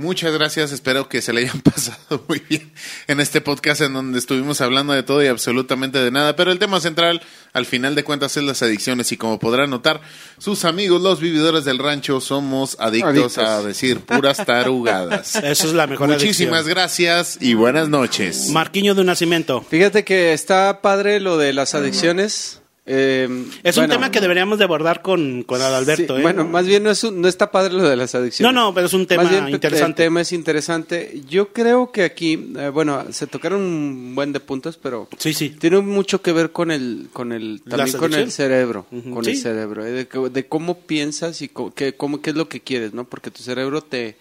Muchas gracias, espero que se le hayan (laughs) pasado muy bien en este podcast en donde estuvimos hablando de todo y absolutamente de nada, pero el tema central al final de cuentas es las adicciones y como podrán notar, sus amigos los vividores del rancho somos adictos, Adictos. a decir puras (laughs) tarugadas. Eso es la mejor Muchísimas adicción. gracias y buenas noches. Marquiño de un nacimiento. Fíjate que está padre lo de las adicciones. Eh, Es bueno, un tema que deberíamos de abordar con, con Adalberto. sí, ¿eh? Bueno, más bien no, es un- no está padre lo de las adicciones. No, no, pero es un tema Más bien, interesante. El tema es interesante. Yo creo que aquí, eh, bueno, se tocaron un buen de puntos, pero Sí, sí. tiene mucho que ver con el, con el, ¿Las también con el cerebro, con Sí. el cerebro, eh, de, de cómo piensas y co- qué, cómo, qué es lo que quieres, ¿no? Porque tu cerebro te,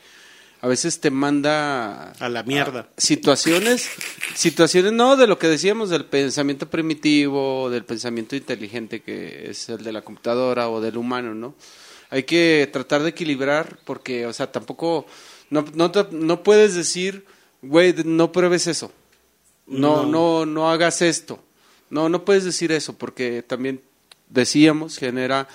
a veces te manda A la mierda. situaciones, situaciones no de lo que decíamos del pensamiento primitivo, del pensamiento inteligente que es el de la computadora o del humano, ¿no? Hay que tratar de equilibrar porque, o sea, tampoco no no, no puedes decir, güey, no pruebes eso. No, no, no hagas esto. No, no puedes decir eso porque también decíamos genera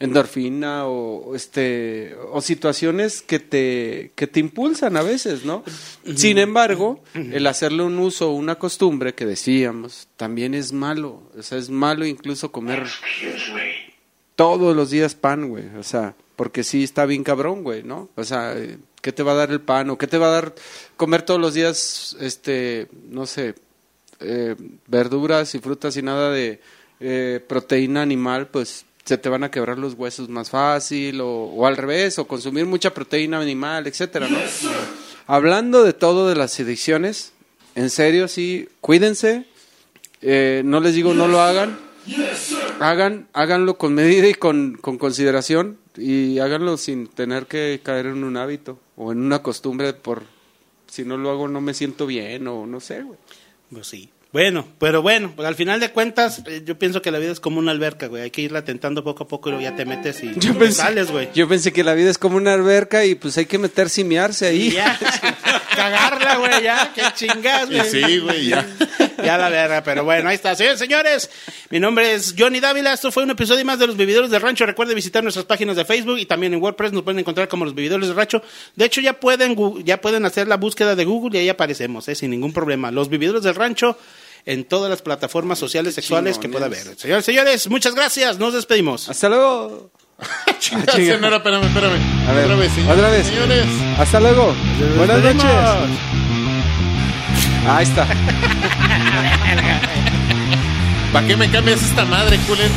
endorfina o este o situaciones que te que te impulsan a veces, ¿no? Sin embargo, el hacerle un uso, una costumbre que decíamos, también es malo, o sea, es malo incluso comer todos los días pan, güey, o sea, porque sí está bien cabrón, güey, ¿no? O sea, ¿qué te va a dar el pan o qué te va a dar comer todos los días este, no sé, eh, verduras y frutas y nada de eh, proteína animal, pues se te van a quebrar los huesos más fácil o, al revés, o consumir mucha proteína animal, etcétera, ¿no? Hablando de todo de las adicciones, en serio, sí, cuídense, eh, no les digo no lo hagan, hagan, háganlo con medida y con, con consideración y háganlo sin tener que caer en un hábito o en una costumbre por si no lo hago no me siento bien o no sé, güey. Pues sí. Bueno, pero bueno, pues al final de cuentas, eh, yo pienso que la vida es como una alberca, güey. Hay que irla tentando poco a poco y luego ya te metes y Yo pensé, sales, güey. yo pensé que la vida es como una alberca y pues hay que meter simiarse Y ahí. ya, (laughs) cagarla, güey, ya, qué chingas, güey. sí, güey, ya. Ya la verga, pero bueno, ahí está. Señores, señores, mi nombre es Johnny Dávila. Esto fue un episodio más de Los Vividores del Rancho. Recuerden visitar nuestras páginas de Facebook y también en WordPress nos pueden encontrar como Los Vividores del Rancho. De hecho, ya pueden, ya pueden hacer la búsqueda de Google y ahí aparecemos, eh, sin ningún problema. Los Vividores del Rancho en todas las plataformas sociales sexuales que pueda haber. Señores, señores, muchas gracias. Nos despedimos. Hasta luego. (laughs) Chingada, chinga. señora, espérame, espérame. A ver, otra vez, señores, otra vez. señores. Hasta luego. Buenas noches. Ahí está. (laughs) ¿Para qué me cambias esta madre, culero?